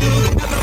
Yeah.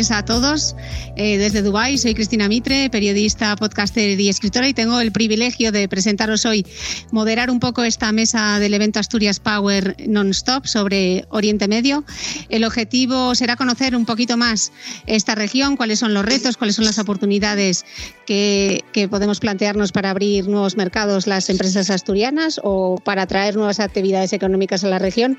Tardes a todos. Eh, desde Dubái soy Cristina Mitre, periodista, podcaster y escritora y tengo el privilegio de presentaros hoy, moderar un poco esta mesa del evento Asturias Power Non-Stop sobre Oriente Medio. El objetivo será conocer un poquito más esta región, cuáles son los retos, cuáles son las oportunidades que, podemos plantearnos para abrir nuevos mercados las empresas asturianas o para traer nuevas actividades económicas a la región.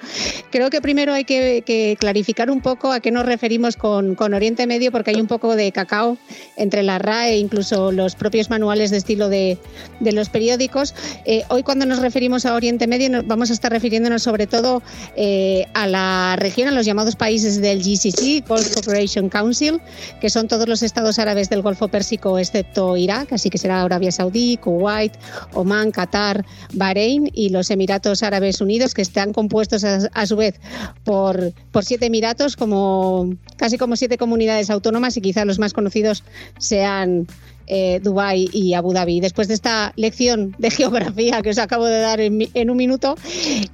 Creo que primero hay que, clarificar un poco a qué nos referimos con Oriente Medio porque hay un poco de cacao entre la RAE e incluso los propios manuales de estilo de, los periódicos. Eh, hoy cuando nos referimos a Oriente Medio vamos a estar refiriéndonos sobre todo eh, a la región, a los llamados países del GCC, Gulf Cooperation Council, que son todos los estados árabes del Golfo Pérsico excepto Irak, así que será Arabia Saudí, Kuwait, Omán, Qatar, Bahrein y los Emiratos Árabes Unidos, que están compuestos a, su vez por, por siete emiratos, como, casi como siete comunidades autónomas y quizá los más conocidos sean eh, Dubái y Abu Dhabi. Después de esta lección de geografía que os acabo de dar en, un minuto,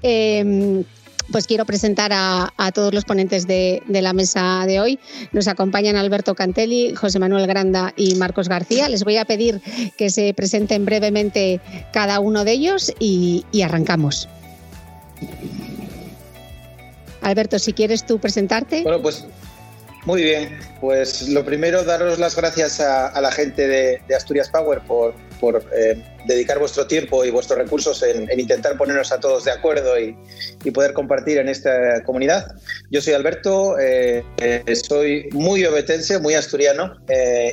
em, pues quiero presentar a, todos los ponentes de, la mesa de hoy. Nos acompañan Alberto Cantelli, José Manuel Granda y Marcos García. Les voy a pedir que se presenten brevemente cada uno de ellos y, y arrancamos. Alberto, si quieres tú presentarte. Bueno, pues muy bien, pues lo primero, daros las gracias a, la gente de, Asturias Power por, eh, dedicar vuestro tiempo y vuestros recursos en, intentar ponernos a todos de acuerdo y, poder compartir en esta comunidad. Yo soy Alberto, eh, eh, soy muy obetense, muy asturiano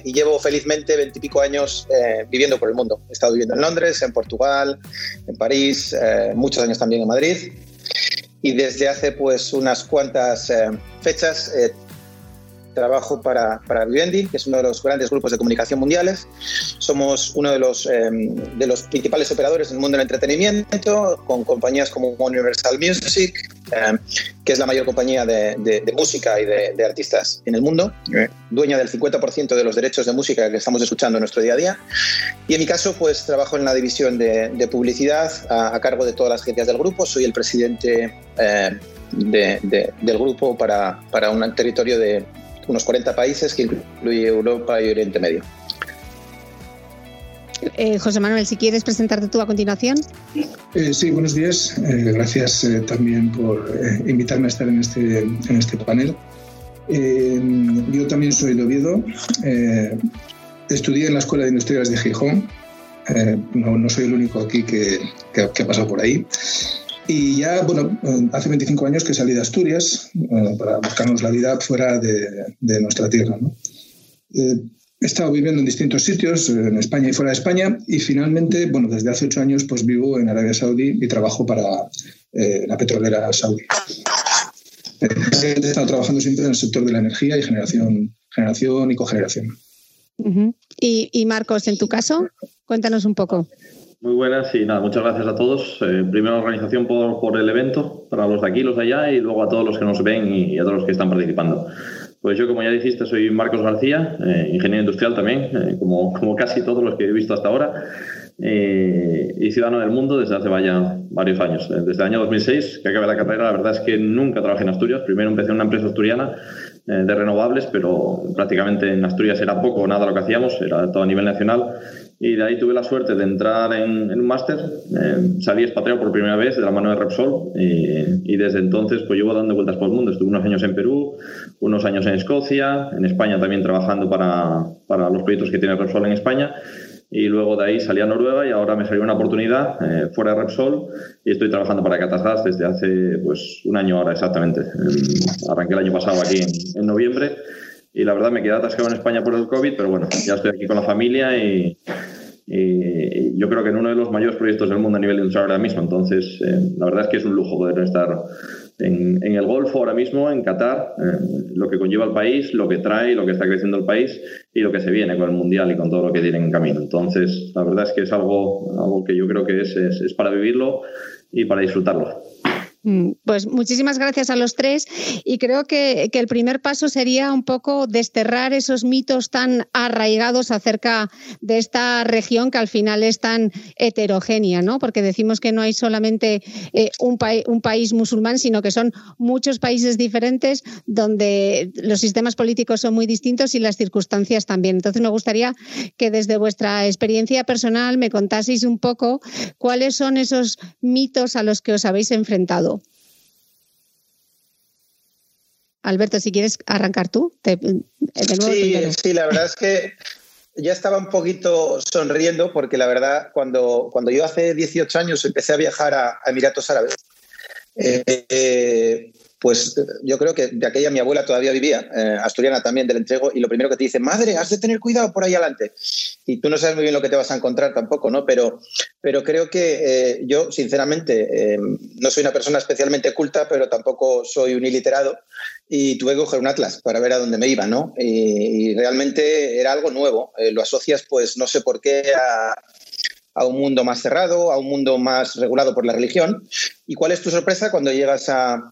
y llevo felizmente veintipico años viviendo por el mundo. He estado viviendo en Londres, en Portugal, en París, muchos años también en Madrid y desde hace pues unas cuantas fechas trabajo para, para Vivendi, que es uno de los grandes grupos de comunicación mundiales. Somos uno de los, em, de los principales operadores en el mundo del entretenimiento, con compañías como Universal Music, em, que es la mayor compañía de, de, música y de, artistas en el mundo, dueña del 50% de los derechos de música que estamos escuchando en nuestro día a día. Y en mi caso, pues trabajo en la división de, publicidad a, cargo de todas las agencias del grupo. Soy el presidente em, del grupo para, para un territorio de unos 40 países que incluye Europa y Oriente Medio. Eh, José Manuel, si quieres presentarte tú a continuación. Eh, sí, buenos días. Eh, gracias también por invitarme a estar en este, en este panel. yo también soy de Oviedo. estudié en la Escuela de Industrias de Gijón. No, no, soy el único aquí que, que, ha pasado por ahí. Y ya, bueno, hace 25 años que salí de Asturias eh, para buscarnos la vida fuera de, nuestra tierra. Eh, he estado viviendo en distintos sitios, en España y fuera de España, y finalmente, bueno, desde hace ocho años, pues vivo en Arabia Saudí y trabajo para eh, la petrolera saudí. He estado trabajando siempre en el sector de la energía y generación, generación y cogeneración. y Marcos, en tu caso, cuéntanos un poco. Muy buenas y nada, muchas gracias a todos. Eh, primero, organización por, el evento, para los de aquí, los de allá y luego a todos los que nos ven y, a todos los que están participando. Pues yo, como ya dijiste, soy Marcos García, eh, ingeniero industrial también, eh, como, como casi todos los que he visto hasta ahora, y ciudadano del mundo desde hace varios años. Desde el año 2006, que acabé la carrera, la verdad es que nunca trabajé en Asturias. Primero empecé en una empresa asturiana de renovables, pero prácticamente en Asturias era poco o nada lo que hacíamos, era todo a nivel nacional y de ahí tuve la suerte de entrar en, un máster. Eh, salí expatriado por primera vez de la mano de Repsol y, desde entonces pues llevo dando vueltas por el mundo. Estuve unos años en Perú, unos años en Escocia, en España también trabajando para, para los proyectos que tiene Repsol en España y luego de ahí salí a Noruega y ahora me salió una oportunidad eh, fuera de Repsol y estoy trabajando para Catasgas desde hace pues un año ahora exactamente. arranqué el año pasado aquí en, en noviembre y la verdad me quedé atascado en España por el COVID, pero bueno, ya estoy aquí con la familia y, y yo creo que en uno de los mayores proyectos del mundo a nivel industrial ahora mismo. Entonces, la verdad es que es un lujo poder estar en, el Golfo ahora mismo, en Qatar, lo que conlleva el país, lo que trae, lo que está creciendo el país y lo que se viene con el Mundial y con todo lo que tiene en camino. Entonces, la verdad es que es algo, algo que yo creo que es, es para vivirlo y para disfrutarlo. Mm, pues muchísimas gracias a los tres y creo que, el primer paso sería un poco desterrar esos mitos tan arraigados acerca de esta región que al final es tan heterogénea, ¿no? Porque decimos que no hay solamente eh, un, un país musulmán, sino que son muchos países diferentes donde los sistemas políticos son muy distintos y las circunstancias también. Entonces me gustaría que desde vuestra experiencia personal me contaseis un poco cuáles son esos mitos a los que os habéis enfrentado. Alberto, si quieres arrancar tú. sí, la verdad es que ya estaba un poquito sonriendo porque la verdad, cuando, cuando yo hace 18 años empecé a viajar a, Emiratos Árabes, eh, eh, pues yo creo que de aquella mi abuela todavía vivía, eh, asturiana también del entrego, y lo primero que te dice, madre, has de tener cuidado por ahí adelante. Y tú no sabes muy bien lo que te vas a encontrar tampoco, ¿no? Pero, pero creo que yo, sinceramente, no soy una persona especialmente culta, pero tampoco soy un iliterado, y tuve que coger un atlas para ver a dónde me iba, ¿no? Y, realmente era algo nuevo. lo asocias, pues, no sé por qué a un mundo más cerrado, a un mundo más regulado por la religión. ¿Y cuál es tu sorpresa cuando llegas a,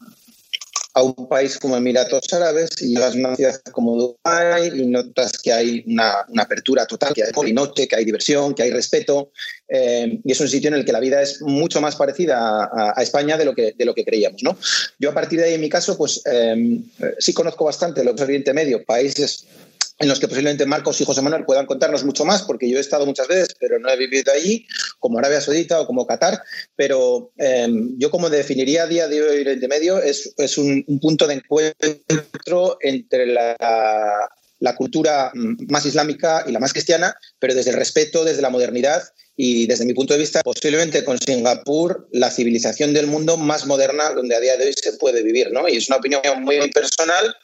a un país como Emiratos Árabes y a una ciudad como Dubái y notas que hay una, apertura total, que hay polinoche, que hay diversión, que hay respeto. Eh, y es un sitio en el que la vida es mucho más parecida a, España de lo, que, de lo que creíamos. ¿no? Yo a partir de ahí, en mi caso, pues eh, sí conozco bastante lo que Oriente Medio, países en los que posiblemente Marcos y José Manuel puedan contarnos mucho más, porque yo he estado muchas veces, pero no he vivido allí, como Arabia Saudita o como Qatar, pero em, yo como definiría a día de hoy Oriente Medio es, es un, punto de encuentro entre la, la cultura más islámica y la más cristiana, pero desde el respeto, desde la modernidad y desde mi punto de vista, posiblemente con Singapur, la civilización del mundo más moderna donde a día de hoy se puede vivir, ¿no? Y es una opinión muy personal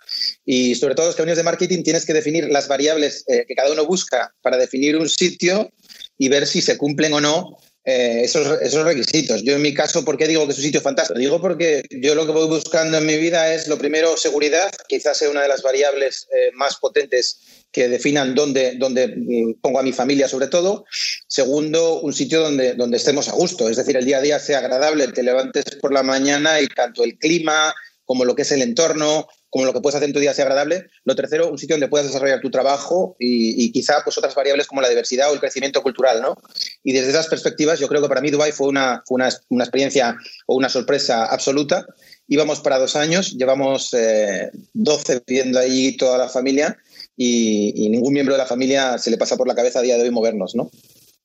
y sobre todo los caminos de marketing tienes que definir las variables eh, que cada uno busca para definir un sitio y ver si se cumplen o no eh, esos, esos, requisitos. Yo en mi caso, ¿por qué digo que es un sitio fantástico? Digo porque yo lo que voy buscando en mi vida es, lo primero, seguridad, quizás sea una de las variables eh, más potentes que definan dónde, dónde mm, pongo a mi familia sobre todo. Segundo, un sitio donde, donde estemos a gusto, es decir, el día a día sea agradable, te levantes por la mañana y tanto el clima como lo que es el entorno, como lo que puedes hacer en tu día sea agradable. Lo tercero, un sitio donde puedas desarrollar tu trabajo y, quizá pues otras variables como la diversidad o el crecimiento cultural, ¿no? Y desde esas perspectivas, yo creo que para mí Dubai fue una, una, una experiencia o una sorpresa absoluta. Íbamos para dos años, llevamos 12 eh, viviendo ahí toda la familia y, y, ningún miembro de la familia se le pasa por la cabeza a día de hoy movernos, ¿no?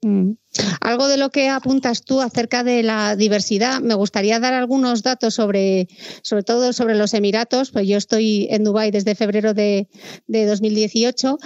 Mm. Algo de lo que apuntas tú acerca de la diversidad, me gustaría dar algunos datos sobre, sobre todo sobre los Emiratos, pues yo estoy en Dubái desde febrero de, 2018.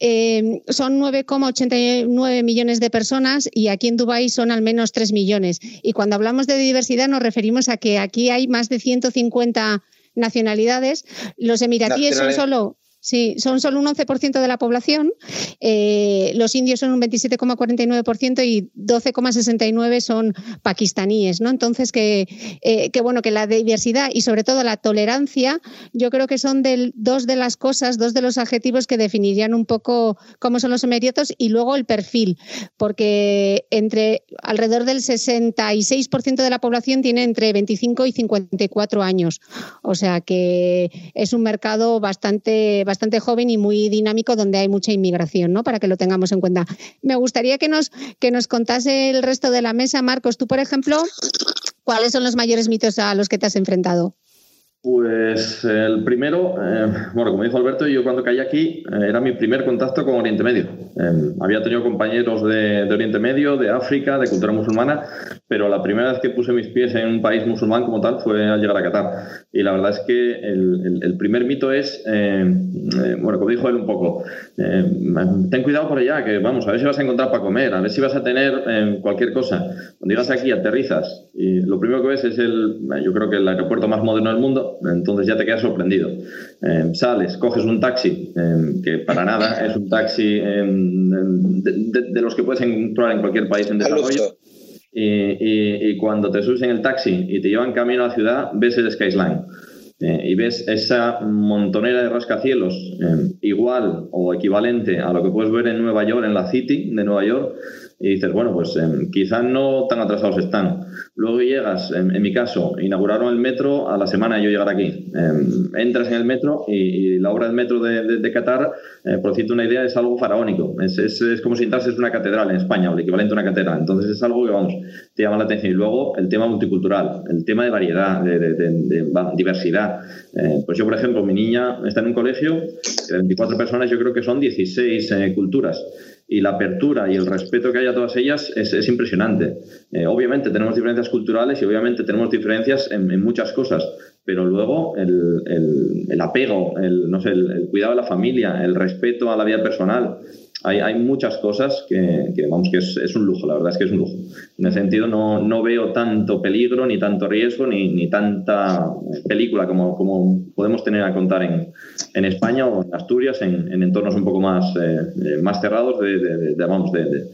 Eh, son 9,89 millones de personas y aquí en Dubái son al menos 3 millones. Y cuando hablamos de diversidad nos referimos a que aquí hay más de 150 nacionalidades. Los emiratíes son solo Sí, son solo un 11% de la población. Eh, los indios son un 27,49% y 12,69% son pakistaníes, ¿no? Entonces, que, eh, que, bueno, que la diversidad y sobre todo la tolerancia, yo creo que son dos de las cosas, dos de los adjetivos que definirían un poco cómo son los emeritos y luego el perfil, porque entre alrededor del 66% de la población tiene entre 25 y 54 años. O sea que es un mercado bastante bastante joven y muy dinámico donde hay mucha inmigración, ¿no? Para que lo tengamos en cuenta. Me gustaría que nos, que nos contase el resto de la mesa, Marcos. Tú, por ejemplo, ¿cuáles son los mayores mitos a los que te has enfrentado? Pues el primero, eh, bueno, como dijo Alberto, yo cuando caí aquí eh, era mi primer contacto con Oriente Medio. Eh, había tenido compañeros de, Oriente Medio, de África, de cultura musulmana, pero la primera vez que puse mis pies en un país musulmán como tal fue al llegar a Qatar. Y la verdad es que el, primer mito es, bueno, como dijo él un poco, ten cuidado por allá, que vamos, a ver si vas a encontrar para comer, a ver si vas a tener cualquier cosa. Cuando llegas aquí, aterrizas y lo primero que ves es el, yo creo que el aeropuerto más moderno del mundo lado. Entonces ya te quedas sorprendido. sales, coges un taxi, que para nada es un taxi de, los que puedes encontrar en cualquier país en desarrollo. Y, y, cuando te subes en el taxi y te llevan camino a la ciudad, ves el Skyline. Eh, y ves esa montonera de rascacielos igual o equivalente a lo que puedes ver en Nueva York, en la City de Nueva York, y dices, bueno, pues eh, quizás no tan atrasados están. Luego llegas, en, mi caso, inauguraron el metro a la semana de yo llegar aquí. entras en el metro y, la obra del metro de, de, Qatar, por decirte una idea, es algo faraónico. Es, es, es como si entrases en una catedral en España, o el equivalente a una catedral. Entonces es algo que, vamos, te llama la atención. Y luego el tema multicultural, el tema de variedad, de, diversidad. Eh, pues yo, por ejemplo, mi niña está en un colegio de 24 personas, yo creo que son 16 eh, culturas. Y la apertura y el respeto que hay a todas ellas es, impresionante. Eh, obviamente tenemos diferencias culturales y obviamente tenemos diferencias en, muchas cosas, pero luego el, el, apego, el, no sé, el, cuidado de la familia, el respeto a la vida personal, hay, hay muchas cosas que, vamos, que es, un lujo, la verdad es que es un lujo. En ese sentido, no, no veo tanto peligro, ni tanto riesgo, ni, ni tanta película como, como podemos tener a contar en, en España o en Asturias, en, en entornos un poco más, eh, eh, más cerrados de, vamos, de,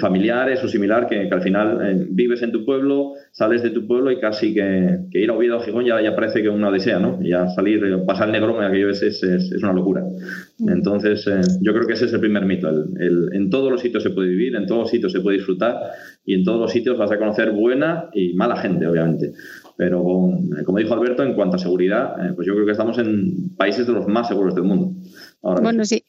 familiares o similar, que, que al final eh, vives en tu pueblo, sales de tu pueblo y casi que, que ir a Oviedo o Gijón ya, ya parece que una odisea, ¿no? Ya salir, pasar el Negrón aquello es, es, es, una locura. Mm. Entonces, yo creo que ese es el primer mito. El, en todos los sitios se puede vivir, en todos los sitios se puede disfrutar y en todos los sitios vas a conocer buena y mala gente, obviamente. Pero como dijo Alberto, en cuanto a seguridad, eh, pues yo creo que estamos en países de los más seguros del mundo. bueno, sí.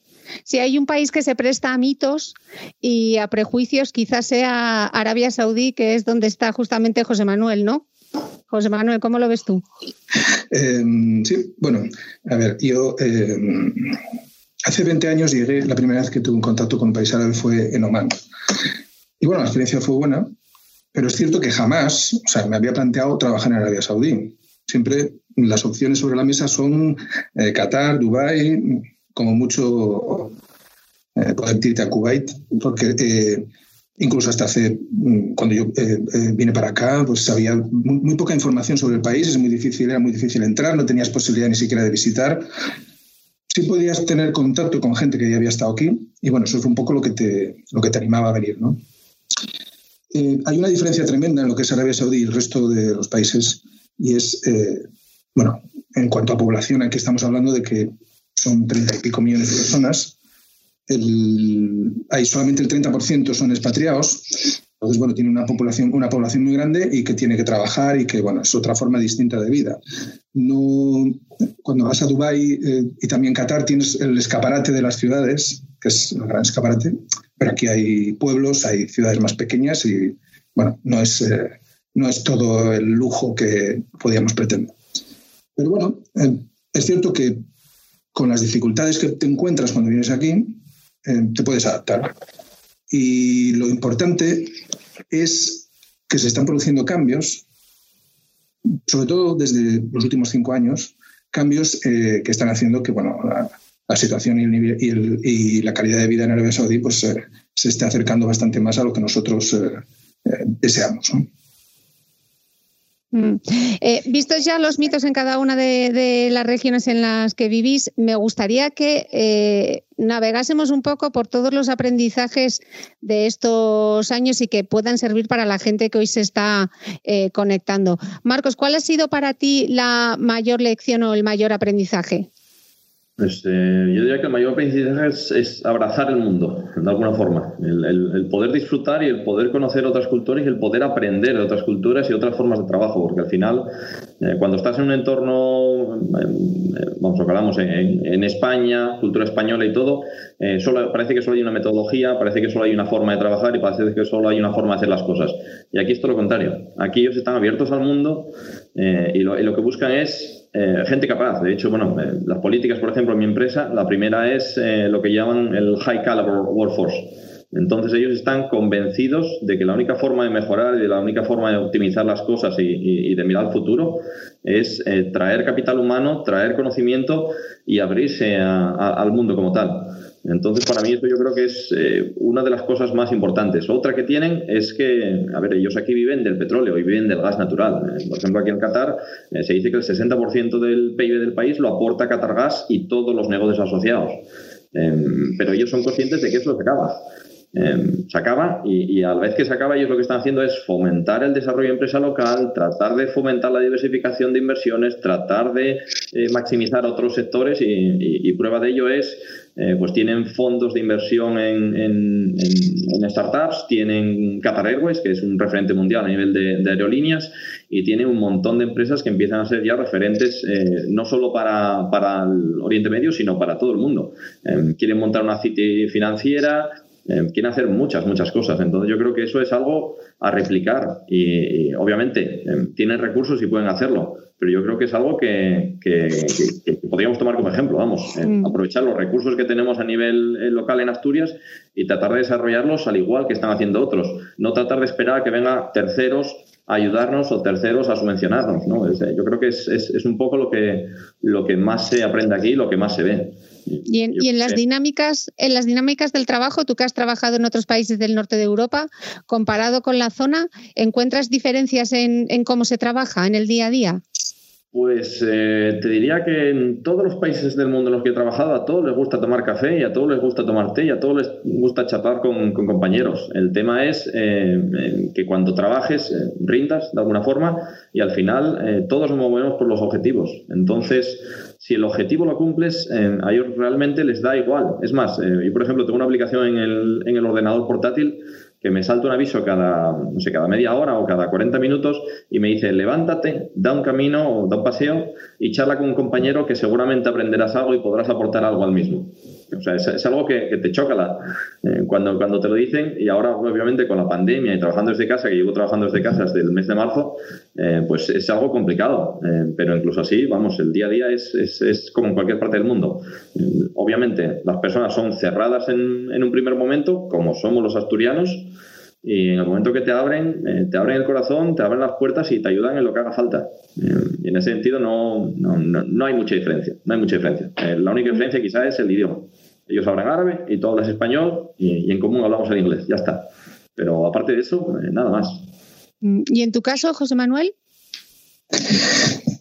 Si hay un país que se presta a mitos y a prejuicios, quizás sea Arabia Saudí, que es donde está justamente José Manuel, ¿no? José Manuel, ¿cómo lo ves tú? Em, sí, bueno, a ver, yo em, hace 20 años llegué, la primera vez que tuve un contacto con un país árabe fue en Oman. Y bueno, la experiencia fue buena, pero es cierto que jamás, o sea, me había planteado trabajar en Arabia Saudí. Siempre las opciones sobre la mesa son eh, Qatar, Dubái, como mucho eh, poder irte a Kuwait, porque eh, incluso hasta hace, mm, cuando yo vine para acá, pues había muy, muy, poca información sobre el país, es muy difícil, era muy difícil entrar, no tenías posibilidad ni siquiera de visitar. Sí podías tener contacto con gente que ya había estado aquí y bueno, eso fue un poco lo que te, lo que te animaba a venir, ¿no? Eh, hay una diferencia tremenda en lo que es Arabia Saudí y el resto de los países, y es, eh, bueno, en cuanto a población, aquí estamos hablando de que son treinta y pico millones de personas, hay solamente el 30% son expatriados, entonces, bueno, tiene una población, una población muy grande y que tiene que trabajar y que, bueno, es otra forma distinta de vida. No, cuando vas a Dubái eh, y también Qatar, tienes el escaparate de las ciudades, que es el gran escaparate, pero aquí hay pueblos, hay ciudades más pequeñas y, bueno, no es, eh, no es todo el lujo que podíamos pretender. Pero bueno, eh, es cierto que con las dificultades que te encuentras cuando vienes aquí, eh, te puedes adaptar. Y lo importante es que se están produciendo cambios, sobre todo desde los últimos cinco años, cambios que están haciendo que bueno, la situación y, el y, la calidad de vida en Arabia Saudí pues, eh, se esté acercando bastante más a lo que nosotros eh, eh, Mm. vistos ya los mitos en cada una de, las regiones en las que vivís, me gustaría que navegásemos un poco por todos los aprendizajes de estos años y que puedan servir para la gente que hoy se está conectando. Marcos, ¿cuál ha sido para ti la mayor lección o el mayor aprendizaje? Eh, yo diría que el mayor aprendizaje es, abrazar el mundo, de alguna forma. El, poder disfrutar y el poder conocer otras culturas y el poder aprender de otras culturas y otras formas de trabajo, porque al final, eh, cuando estás en un entorno, eh, vamos, a hablamos en, en, España, cultura española y todo, solo, parece que solo hay una metodología, parece que solo hay una forma de trabajar y parece que solo hay una forma de hacer las cosas. Y aquí es todo lo contrario. Aquí ellos están abiertos al mundo y lo, y lo que buscan es eh, gente capaz. De hecho, bueno, eh, las políticas, por ejemplo, en mi empresa, la primera es eh, lo que llaman el High Caliber Workforce. Entonces ellos están convencidos de que la única forma de mejorar y la única forma de optimizar las cosas y, de mirar al futuro es traer capital humano, traer conocimiento y abrirse al mundo como tal. Entonces, para mí, eso yo creo que es eh, una de las cosas más importantes. Otra que tienen es que, a ver, ellos aquí viven del petróleo y viven del gas natural. Eh, por ejemplo, aquí en Qatar eh, se dice que el 60% del PIB del país lo aporta Qatar Gas y todos los negocios asociados. Em, pero ellos son conscientes de que eso se acaba. Em, se acaba y, a la vez que se acaba ellos lo que están haciendo es fomentar el desarrollo de empresa local, tratar de fomentar la diversificación de inversiones, tratar de maximizar otros sectores y prueba de ello es eh, pues tienen fondos de inversión en, startups, tienen Qatar Airways, que es un referente mundial a nivel de, aerolíneas, y tiene un montón de empresas que empiezan a ser ya referentes eh, no solo para, para, el Oriente Medio, sino para todo el mundo. Eh, quieren montar una City financiera, quieren hacer muchas, muchas cosas. Entonces yo creo que eso es algo a replicar y obviamente tienen recursos y pueden hacerlo pero yo creo que es algo que, podríamos tomar como ejemplo, vamos, mm. aprovechar los recursos que tenemos a nivel eh, local en Asturias y tratar de desarrollarlos al igual que están haciendo otros, no tratar de esperar a que vengan terceros a ayudarnos o terceros a subvencionarnos, ¿no? Eh, yo creo que es, un poco lo que, lo que más se aprende aquí, lo que más se ve. Y en, las dinámicas, en las dinámicas del trabajo, tú que has trabajado en otros países del norte de Europa, comparado con la zona, ¿encuentras diferencias en cómo se trabaja en el día a día? Pues eh, te diría que en todos los países del mundo en los que he trabajado, a todos les gusta tomar café y a todos les gusta tomar té y a todos les gusta chapar con, compañeros. El tema es eh, que cuando trabajes eh, rindas de alguna forma y al final todos nos movemos por los objetivos. Entonces, si el objetivo lo cumples, a ellos realmente les da igual. Es más, yo por ejemplo tengo una aplicación en el, en el ordenador portátil que me salta un aviso cada, no sé, cada media hora o cada 40 minutos y me dice, levántate, da un camino o da un paseo y charla con un compañero que seguramente aprenderás algo y podrás aportar algo al mismo. O sea, es, algo que, te choca la, eh, cuando, te lo dicen y ahora obviamente con la pandemia y trabajando desde casa, que llevo trabajando desde casa desde el mes de marzo, eh, pues es algo complicado. Eh, pero incluso así, vamos, el día a día es, como en cualquier parte del mundo. obviamente las personas son cerradas en, en un primer momento, como somos los asturianos, y en el momento que te abren, eh, te abren el corazón, te abren las puertas y te ayudan en lo que haga falta. Eh, y en ese sentido no, no, no, hay mucha diferencia. No hay mucha diferencia. Eh, la única diferencia quizás es el idioma. Ellos hablan árabe y tú hablas español y, en común hablamos el inglés. Ya está. Pero aparte de eso, nada más. ¿Y en tu caso, José Manuel?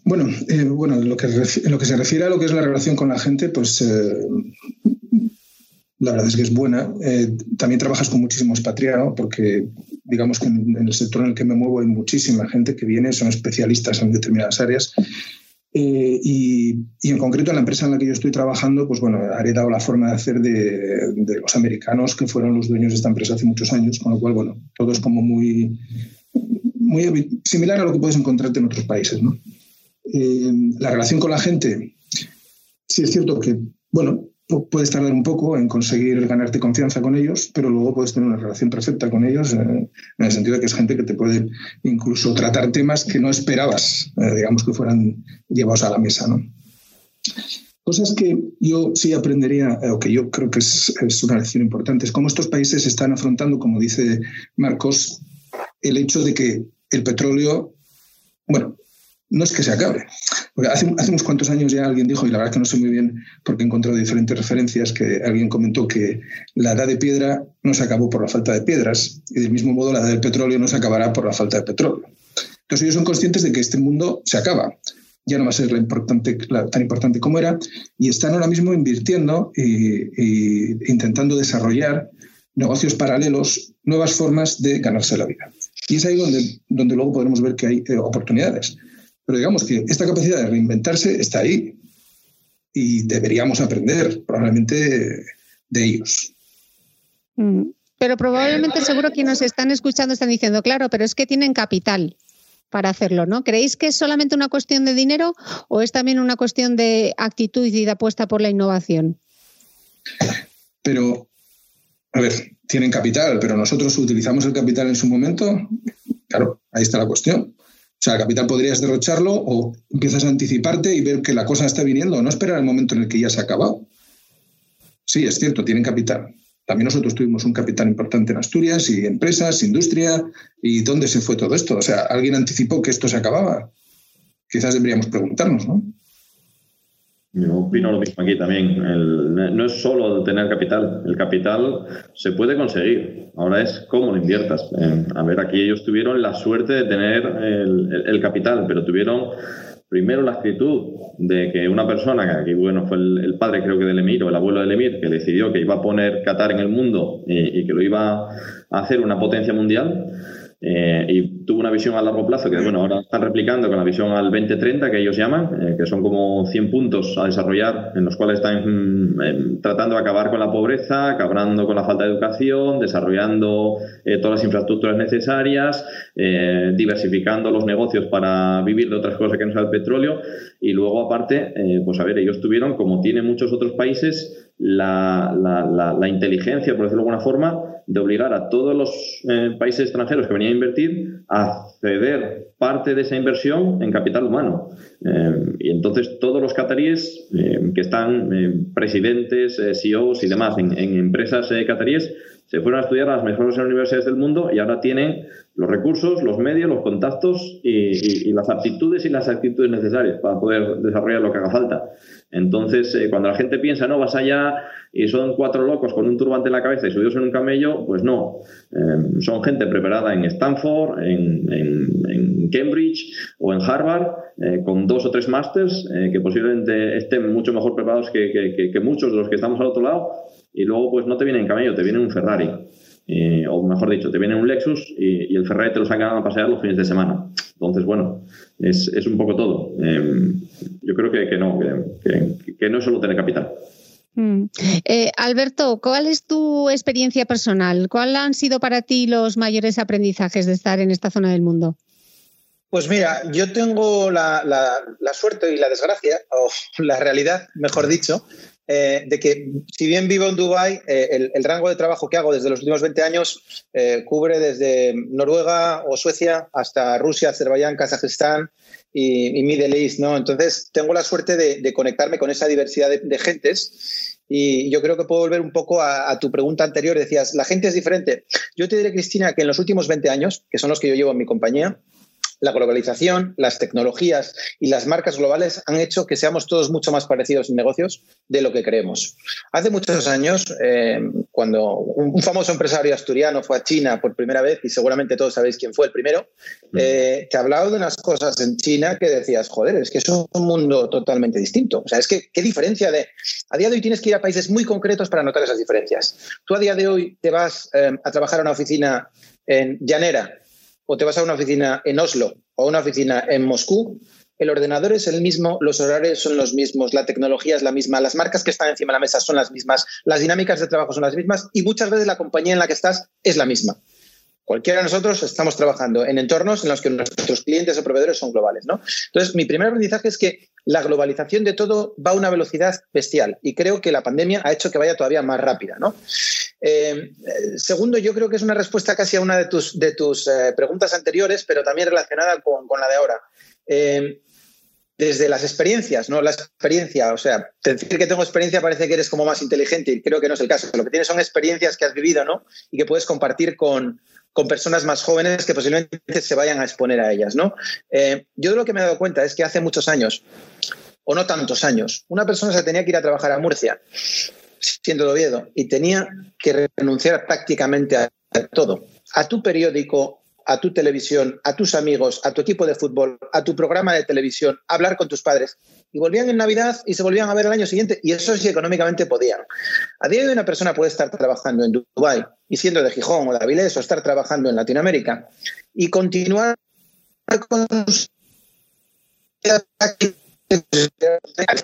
Bueno, bueno, en lo, que, en lo que se refiere a lo que es la relación con la gente, pues la verdad es que es buena. Eh, también trabajas con muchísimo expatriado, porque digamos que en, el sector en el que me muevo hay muchísima gente que viene, son especialistas en determinadas áreas. Eh, y, en concreto en la empresa en la que yo estoy trabajando, pues bueno, ha heredado la forma de hacer de, los americanos que fueron los dueños de esta empresa hace muchos años, con lo cual, bueno, todo es como muy, muy similar a lo que puedes encontrarte en otros países. ¿no? Eh, la relación con la gente, sí es cierto que, bueno, puedes tardar un poco en conseguir ganarte confianza con ellos, pero luego puedes tener una relación perfecta con ellos, eh, en el sentido de que es gente que te puede incluso tratar temas que no esperabas, eh, digamos, que fueran llevados a la mesa. ¿no? Cosas que yo sí aprendería, eh, o que yo creo que es, es una lección importante, es cómo estos países están afrontando, como dice Marcos, el hecho de que el petróleo, bueno, no es que se acabe. Porque hace, unos cuantos años ya alguien dijo, y la verdad que no sé muy bien porque he encontrado diferentes referencias, que alguien comentó que la edad de piedra no se acabó por la falta de piedras y del mismo modo la edad del petróleo no se acabará por la falta de petróleo. Entonces ellos son conscientes de que este mundo se acaba, ya no va a ser importante, tan importante como era, y están ahora mismo invirtiendo e intentando desarrollar negocios paralelos, nuevas formas de ganarse la vida. Y es ahí donde, donde luego podremos ver que hay eh, oportunidades. Pero digamos que esta capacidad de reinventarse está ahí y deberíamos aprender probablemente de ellos. Mm, pero probablemente seguro que nos están escuchando están diciendo, claro, pero es que tienen capital para hacerlo, ¿no? ¿Creéis que es solamente una cuestión de dinero o es también una cuestión de actitud y de apuesta por la innovación? Pero, a ver, tienen capital, pero nosotros utilizamos el capital en su momento. Claro, ahí está la cuestión. O sea, capital podrías derrocharlo o empiezas a anticiparte y ver que la cosa está viniendo, no esperar el momento en el que ya se ha acabado. Sí, es cierto, tienen capital. También nosotros tuvimos un capital importante en Asturias y empresas, industria. ¿Y dónde se fue todo esto? O sea, ¿alguien anticipó que esto se acababa? Quizás deberíamos preguntarnos, ¿no? Yo opino lo mismo aquí también. no es solo tener capital. El capital se puede conseguir. Ahora es cómo lo inviertas. a ver, aquí ellos tuvieron la suerte de tener el, capital, pero tuvieron primero la actitud de que una persona, que aquí bueno, fue el, padre creo que del Emir o el abuelo del Emir, que decidió que iba a poner Qatar en el mundo y que lo iba a hacer una potencia mundial, eh, y tuvo una visión a largo plazo que, bueno, ahora están replicando con la visión al 2030 que ellos llaman, eh, que son como 100 puntos a desarrollar en los cuales están mm, em, tratando de acabar con la pobreza, acabando con la falta de educación, desarrollando eh, todas las infraestructuras necesarias, diversificando los negocios para vivir de otras cosas que no sea el petróleo. Y luego aparte, pues a ver, ellos tuvieron, como tienen muchos otros países, la, la, la inteligencia, por decirlo de alguna forma, de obligar a todos los eh, países extranjeros que venían a invertir a ceder parte de esa inversión en capital humano. Eh, y entonces todos los cataríes eh, que están presidentes, CEOs y demás en, empresas cataríes se fueron a estudiar a las mejores universidades del mundo y ahora tienen los recursos, los medios, los contactos y, las aptitudes y las actitudes necesarias para poder desarrollar lo que haga falta. Entonces, cuando la gente piensa, no, vas allá y son cuatro locos con un turbante en la cabeza y subidos en un camello, pues no. Eh, son gente preparada en Stanford, en, Cambridge o en Harvard, eh, con dos o tres másters eh, que posiblemente estén mucho mejor preparados que, muchos de los que estamos al otro lado. Y luego, pues no te viene en camello, te viene un Ferrari. o mejor dicho, te viene un Lexus y, el Ferrari te lo sacan a pasear los fines de semana. Entonces, bueno, es, un poco todo. yo creo que, no, que no es solo tener capital. Mm. Eh, Alberto, ¿cuál es tu experiencia personal? ¿Cuáles han sido para ti los mayores aprendizajes de estar en esta zona del mundo? Pues mira, yo tengo la, suerte y la desgracia, o la realidad, mejor dicho, eh, de que si bien vivo en Dubái, eh, el, rango de trabajo que hago desde los últimos 20 años cubre desde Noruega o Suecia hasta Rusia, Azerbaiyán, Kazajistán y, Middle East, ¿no? Entonces tengo la suerte de, conectarme con esa diversidad de, gentes y yo creo que puedo volver un poco a, tu pregunta anterior. Decías, la gente es diferente. Yo te diré, Cristina, que en los últimos 20 años, que son los que yo llevo en mi compañía, la globalización, las tecnologías y las marcas globales han hecho que seamos todos mucho más parecidos en negocios de lo que creemos. Hace muchos años, eh, cuando un famoso empresario asturiano fue a China por primera vez, y seguramente todos sabéis quién fue el primero, mm. eh, te hablaba de unas cosas en China que decías, joder, es que es un mundo totalmente distinto. O sea, es que, ¿qué diferencia de...? A día de hoy tienes que ir a países muy concretos para notar esas diferencias. Tú a día de hoy te vas eh, a trabajar a una oficina en Llanera o te vas a una oficina en Oslo o a una oficina en Moscú, el ordenador es el mismo, los horarios son los mismos, la tecnología es la misma, las marcas que están encima de la mesa son las mismas, las dinámicas de trabajo son las mismas y muchas veces la compañía en la que estás es la misma. Cualquiera de nosotros estamos trabajando en entornos en los que nuestros clientes o proveedores son globales. ¿no? Entonces, mi primer aprendizaje es que la globalización de todo va a una velocidad bestial y creo que la pandemia ha hecho que vaya todavía más rápida. ¿no? Eh, segundo, yo creo que es una respuesta casi a una de tus, de tus eh, preguntas anteriores, pero también relacionada con, la de ahora. Eh, desde las experiencias, ¿no? La experiencia, o sea, decir que tengo experiencia parece que eres como más inteligente y creo que no es el caso. Lo que tienes son experiencias que has vivido, ¿no? Y que puedes compartir con, con personas más jóvenes que posiblemente se vayan a exponer a ellas, ¿no? Eh, yo lo que me he dado cuenta es que hace muchos años, o no tantos años, una persona se tenía que ir a trabajar a Murcia, siendo de Oviedo, y tenía que renunciar prácticamente a todo, a tu periódico, a tu televisión, a tus amigos, a tu equipo de fútbol, a tu programa de televisión, hablar con tus padres. Y volvían en Navidad y se volvían a ver el año siguiente. Y eso sí económicamente podían. A día de hoy una persona puede estar trabajando en Dubái y siendo de Gijón o de Avilés o estar trabajando en Latinoamérica y continuar con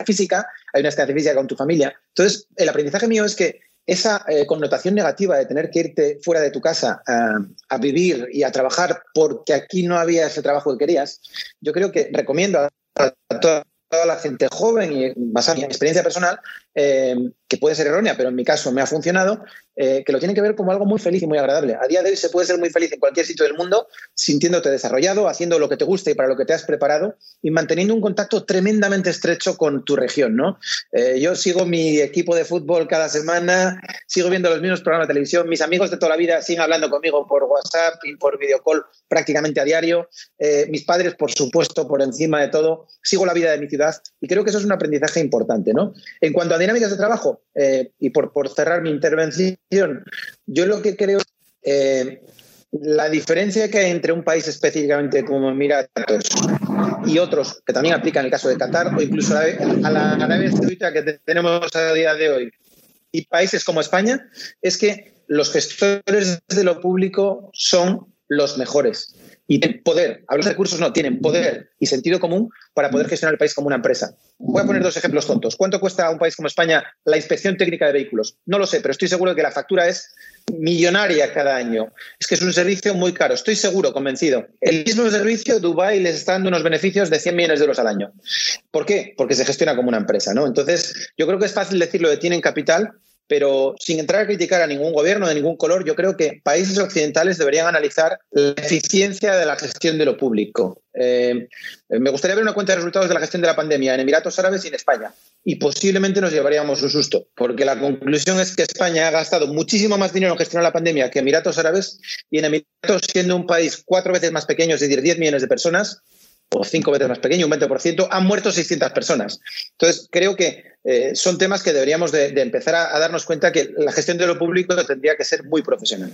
física, hay una estancia física con tu familia. Entonces, el aprendizaje mío es que esa eh, connotación negativa de tener que irte fuera de tu casa a vivir y a trabajar porque aquí no había ese trabajo que querías, yo creo que recomiendo a, toda, la gente joven y basada en mi experiencia personal, eh, que puede ser errónea, pero en mi caso me ha funcionado, eh, que lo tienen que ver como algo muy feliz y muy agradable. A día de hoy se puede ser muy feliz en cualquier sitio del mundo, sintiéndote desarrollado, haciendo lo que te guste y para lo que te has preparado y manteniendo un contacto tremendamente estrecho con tu región. ¿no? Eh, yo sigo mi equipo de fútbol cada semana, sigo viendo los mismos programas de televisión, mis amigos de toda la vida siguen hablando conmigo por WhatsApp y por videocall prácticamente a diario, mis padres, por supuesto, por encima de todo, sigo la vida de mi ciudad y creo que eso es un aprendizaje importante. ¿no? En cuanto a dinámicas de trabajo, eh, y por, por, cerrar mi intervención, yo lo que creo, eh, la diferencia que hay entre un país específicamente como Emiratos y otros, que también aplican el caso de Qatar o incluso a la Arabia Saudita que tenemos a día de hoy, y países como España, es que los gestores de lo público son los mejores y tienen poder, hablo de recursos, no, tienen poder y sentido común para poder gestionar el país como una empresa. Voy a poner dos ejemplos tontos. ¿Cuánto cuesta a un país como España la inspección técnica de vehículos? No lo sé, pero estoy seguro de que la factura es millonaria cada año. Es que es un servicio muy caro, estoy seguro, convencido. El mismo servicio, Dubái les está dando unos beneficios de 100 millones de euros al año. ¿Por qué? Porque se gestiona como una empresa, ¿no? Entonces, yo creo que es fácil decirlo de tienen capital, pero sin entrar a criticar a ningún gobierno de ningún color, yo creo que países occidentales deberían analizar la eficiencia de la gestión de lo público. Eh, me gustaría ver una cuenta de resultados de la gestión de la pandemia en Emiratos Árabes y en España, y posiblemente nos llevaríamos un susto, porque la conclusión es que España ha gastado muchísimo más dinero en gestionar la pandemia que Emiratos Árabes, y en Emiratos, siendo un país cuatro veces más pequeño, es decir, 10 millones de personas, o cinco veces más pequeño, un 20%, han muerto 600 personas. Entonces, creo que eh, son temas que deberíamos de, empezar a, darnos cuenta que la gestión de lo público tendría que ser muy profesional.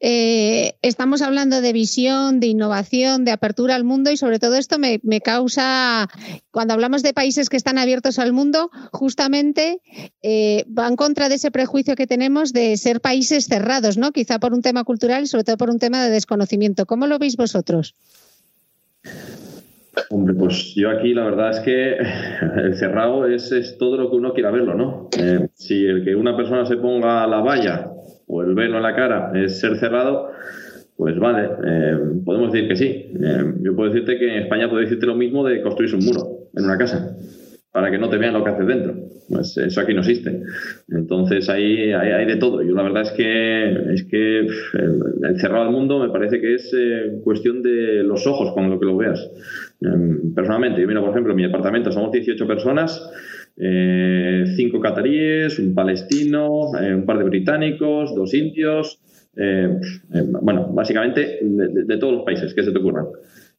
Eh, estamos hablando de visión, de innovación, de apertura al mundo y sobre todo esto me, causa, cuando hablamos de países que están abiertos al mundo, justamente eh, va en contra de ese prejuicio que tenemos de ser países cerrados, ¿no? Quizá por un tema cultural y sobre todo por un tema de desconocimiento. ¿Cómo lo veis vosotros? Hombre, pues yo aquí la verdad es que el cerrado es, todo lo que uno quiera verlo, ¿no? Eh, si el que una persona se ponga la valla o el velo en la cara es ser cerrado, pues vale, eh, podemos decir que sí. Eh, yo puedo decirte que en España puedo decirte lo mismo de construirse un muro en una casa para que no te vean lo que haces dentro. Pues eso aquí no existe. Entonces ahí hay, de todo. Yo la verdad es que es que el, cerrado al mundo me parece que es eh, cuestión de los ojos con lo que lo veas. Em, personalmente, yo miro, por ejemplo, en mi departamento somos 18 personas, eh, cinco cataríes, un palestino, eh, un par de británicos, dos indios, bueno, básicamente de, todos los países que se te ocurran.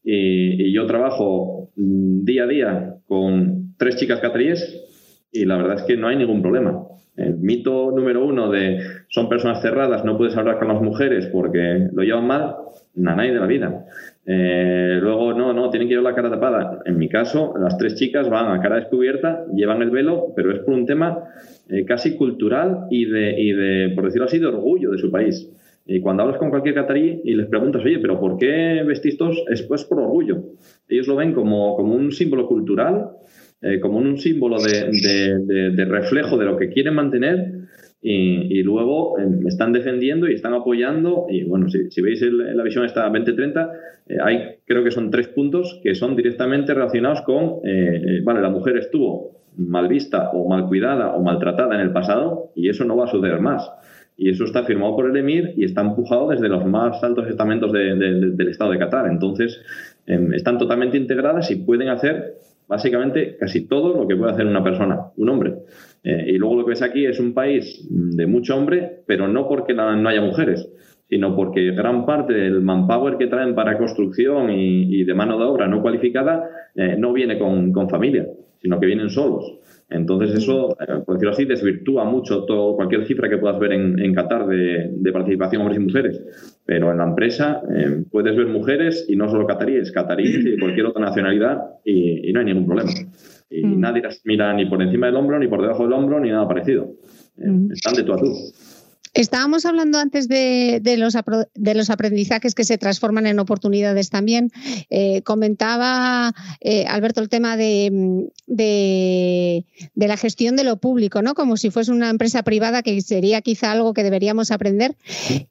y yo trabajo mm, día a día con tres chicas cataríes y la verdad es que no hay ningún problema. El mito número uno de son personas cerradas, no puedes hablar con las mujeres porque lo llevan mal, nadie de la vida. Eh, luego, no, no, tienen que llevar la cara tapada. En mi caso, las tres chicas van a cara descubierta, llevan el velo, pero es por un tema eh, casi cultural y de, y de, por decirlo así, de orgullo de su país. Y cuando hablas con cualquier catarí y les preguntas, oye, ¿pero por qué vestís Es pues por orgullo. Ellos lo ven como, como un símbolo cultural eh, como un símbolo de, reflejo de lo que quieren mantener y, luego eh, están defendiendo y están apoyando. Y bueno, si, veis la visión esta 2030, eh, hay creo que son tres puntos que son directamente relacionados con, vale, la mujer estuvo mal vista o mal cuidada o maltratada en el pasado y eso no va a suceder más. Y eso está firmado por el emir y está empujado desde los más altos estamentos del Estado de Qatar. Entonces, em, están totalmente integradas y pueden hacer básicamente casi todo lo que puede hacer una persona, un hombre. Eh, y luego lo que ves aquí es un país de mucho hombre, pero no porque no haya mujeres, sino porque gran parte del manpower que traen para construcción y, de mano de obra no cualificada eh, no viene con, con familia, sino que vienen solos. Entonces eso, eh, por decirlo así, desvirtúa mucho todo, cualquier cifra que puedas ver en, Qatar de, participación hombres y mujeres. Pero en la empresa eh, puedes ver mujeres y no solo cataríes, cataríes y cualquier otra nacionalidad y, no hay ningún problema. Y mm. nadie las mira ni por encima del hombro, ni por debajo del hombro, ni nada parecido. Eh, mm. Están de tú a tú. Estábamos hablando antes de, los, de, los, aprendizajes que se transforman en oportunidades también. Eh, comentaba eh, Alberto el tema de, de, la gestión de lo público, ¿no? Como si fuese una empresa privada, que sería quizá algo que deberíamos aprender.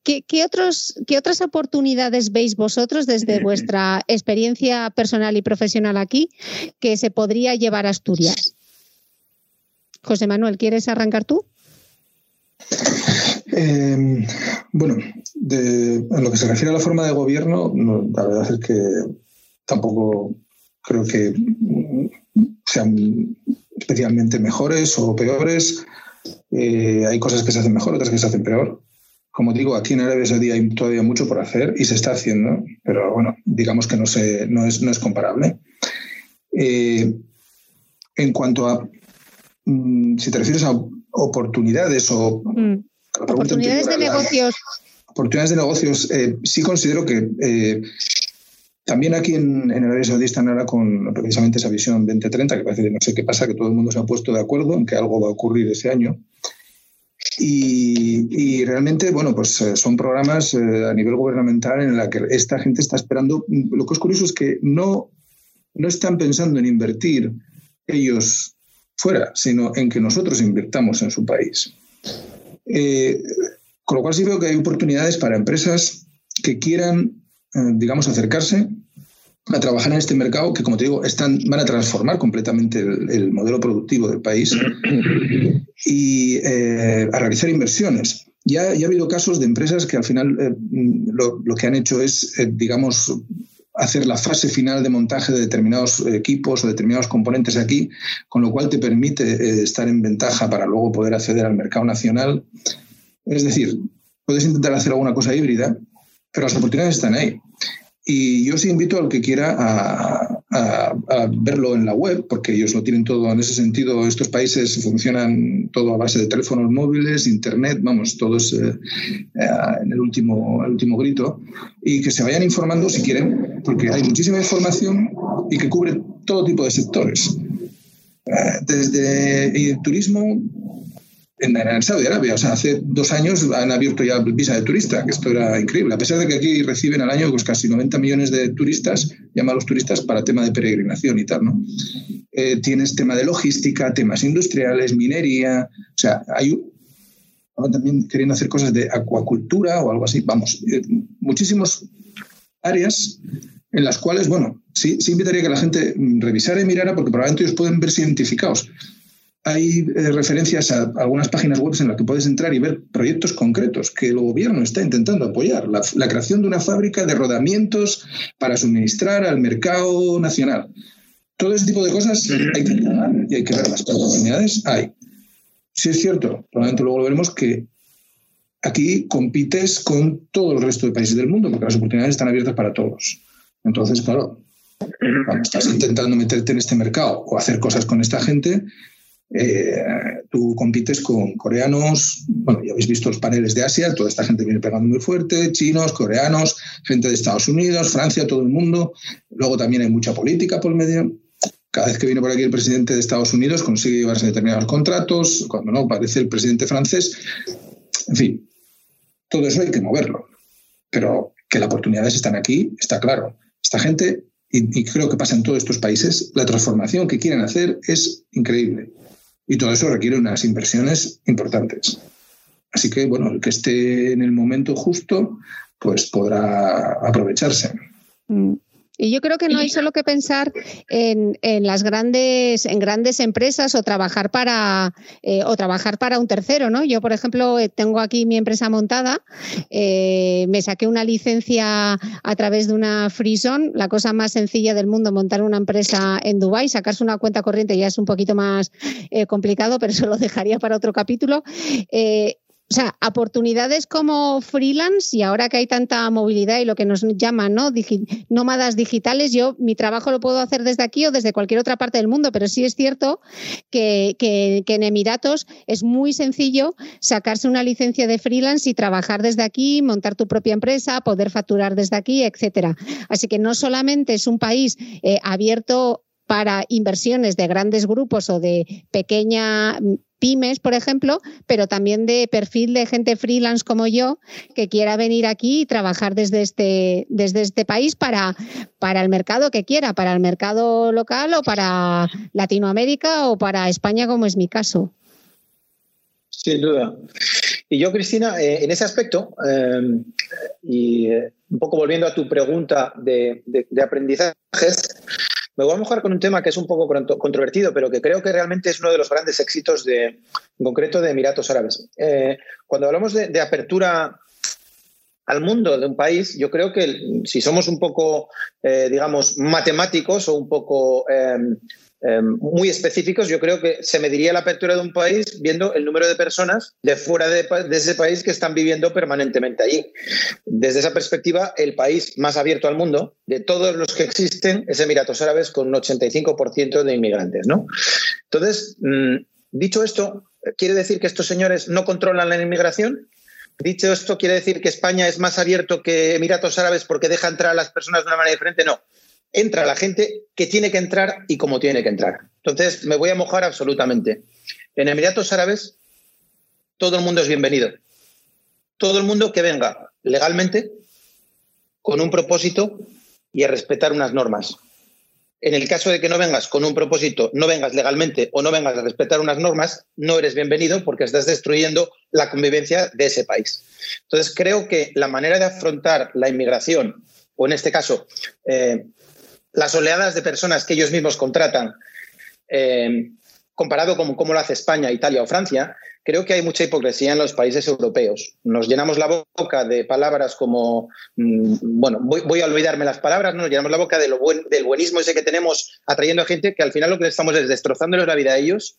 ¿Qué, otros, qué otras oportunidades veis vosotros desde vuestra experiencia personal y profesional aquí que se podría llevar a Asturias? José Manuel, ¿quieres arrancar tú? Eh, bueno, en lo que se refiere a la forma de gobierno, la verdad es que tampoco creo que sean especialmente mejores o peores. Eh, hay cosas que se hacen mejor, otras que se hacen peor. Como digo, aquí en Arabia Saudí hay todavía mucho por hacer y se está haciendo, pero bueno, digamos que no, se, no, es, no es comparable. Eh, en cuanto a, mm, si te refieres a oportunidades o... Mm. Oportunidades de negocios. Oportunidades de negocios, eh, sí considero que también aquí en, en Arabia Saudí están ahora con precisamente esa visión 2030, que parece que no sé qué pasa, que todo el mundo se ha puesto de acuerdo en que algo va a ocurrir ese año. Y, realmente, bueno, pues eh, son programas eh, a nivel gubernamental en la que esta gente está esperando. Lo que es curioso es que no, no están pensando en invertir ellos fuera, sino en que nosotros invirtamos en su país. Eh, con lo cual sí veo que hay oportunidades para empresas que quieran eh, digamos, acercarse a trabajar en este mercado que, como te digo, están, van a transformar completamente el, modelo productivo del país y eh, a realizar inversiones. Ya, ha habido casos de empresas que al final lo, que han hecho es, digamos, hacer la fase final de montaje de determinados equipos o determinados componentes aquí, con lo cual te permite estar en ventaja para luego poder acceder al mercado nacional. Es decir, puedes intentar hacer alguna cosa híbrida, pero las oportunidades están ahí. Y yo sí invito al que quiera a, verlo en la web, porque ellos lo tienen todo en ese sentido. Estos países funcionan todo a base de teléfonos móviles, internet, vamos, todos eh, eh, en el último, el último grito. Y que se vayan informando si quieren, porque hay muchísima información y que cubre todo tipo de sectores. Eh, desde el turismo en, Saudi Arabia. O sea, hace dos años han abierto ya visa de turista, que esto era increíble. A pesar de que aquí reciben al año pues, casi 90 millones de turistas, llamados turistas para tema de peregrinación y tal, ¿no? Eh, tienes tema de logística, temas industriales, minería. O sea, hay también queriendo hacer cosas de acuacultura o algo así. Vamos, eh, muchísimas áreas en las cuales, bueno, sí, sí invitaría que la gente revisara y mirara porque probablemente ellos pueden verse identificados hay eh, referencias a algunas páginas web en las que puedes entrar y ver proyectos concretos que el gobierno está intentando apoyar. La, creación de una fábrica de rodamientos para suministrar al mercado nacional. Todo ese tipo de cosas hay que y hay que ver las oportunidades. Hay. Si es cierto, probablemente luego lo veremos que aquí compites con todo el resto de países del mundo porque las oportunidades están abiertas para todos. Entonces, claro, cuando estás intentando meterte en este mercado o hacer cosas con esta gente, eh, tú compites con coreanos, bueno, ya habéis visto los paneles de Asia, toda esta gente viene pegando muy fuerte, chinos, coreanos, gente de Estados Unidos, Francia, todo el mundo. Luego también hay mucha política por medio. Cada vez que viene por aquí el presidente de Estados Unidos consigue llevarse determinados contratos, cuando no, aparece el presidente francés. En fin, todo eso hay que moverlo. Pero que las oportunidades están aquí, está claro. Esta gente, y, y creo que pasa en todos estos países, la transformación que quieren hacer es increíble. Y todo eso requiere unas inversiones importantes. Así que, bueno, el que esté en el momento justo, pues podrá aprovecharse. Mm. Y yo creo que no hay solo que pensar en, las grandes, en grandes empresas o trabajar para eh, o trabajar para un tercero, ¿no? Yo, por ejemplo, eh, tengo aquí mi empresa montada, eh, me saqué una licencia a través de una Freezone, la cosa más sencilla del mundo, montar una empresa en Dubai, sacarse una cuenta corriente ya es un poquito más complicado, pero eso lo dejaría para otro capítulo. O sea, oportunidades como freelance y ahora que hay tanta movilidad y lo que nos llaman ¿no? nómadas digitales, yo mi trabajo lo puedo hacer desde aquí o desde cualquier otra parte del mundo, pero sí es cierto que, en Emiratos es muy sencillo sacarse una licencia de freelance y trabajar desde aquí, montar tu propia empresa, poder facturar desde aquí, etcétera. Así que no solamente es un país eh, abierto para inversiones de grandes grupos o de pequeña pymes, por ejemplo, pero también de perfil de gente freelance como yo que quiera venir aquí y trabajar desde este, desde este país para, para el mercado que quiera, para el mercado local o para Latinoamérica o para España, como es mi caso. Sin duda. Y yo, Cristina, eh, en ese aspecto, eh, y eh, un poco volviendo a tu pregunta de, de aprendizajes, me voy a mojar con un tema que es un poco controvertido, pero que creo que realmente es uno de los grandes éxitos de, en concreto de Emiratos Árabes. Eh, cuando hablamos de, apertura al mundo de un país, yo creo que si somos un poco, eh, digamos, matemáticos o un poco em, Em, muy específicos, yo creo que se mediría la apertura de un país viendo el número de personas de fuera de, ese país que están viviendo permanentemente allí. Desde esa perspectiva, el país más abierto al mundo de todos los que existen es Emiratos Árabes con un 85% de inmigrantes. ¿no? Entonces, mm, dicho esto, ¿quiere decir que estos señores no controlan la inmigración? Dicho esto, ¿quiere decir que España es más abierto que Emiratos Árabes porque deja entrar a las personas de una manera diferente? No entra la gente que tiene que entrar y como tiene que entrar. Entonces, me voy a mojar absolutamente. En Emiratos Árabes, todo el mundo es bienvenido. Todo el mundo que venga legalmente, con un propósito y a respetar unas normas. En el caso de que no vengas con un propósito, no vengas legalmente o no vengas a respetar unas normas, no eres bienvenido porque estás destruyendo la convivencia de ese país. Entonces, creo que la manera de afrontar la inmigración, o en este caso, eh, las oleadas de personas que ellos mismos contratan, eh, comparado con cómo lo hace España, Italia o Francia, creo que hay mucha hipocresía en los países europeos. Nos llenamos la boca de palabras como, mm, bueno, voy, a olvidarme las palabras, ¿no? nos llenamos la boca de lo del buenismo ese que tenemos atrayendo a gente que al final lo que estamos es destrozándoles la vida a ellos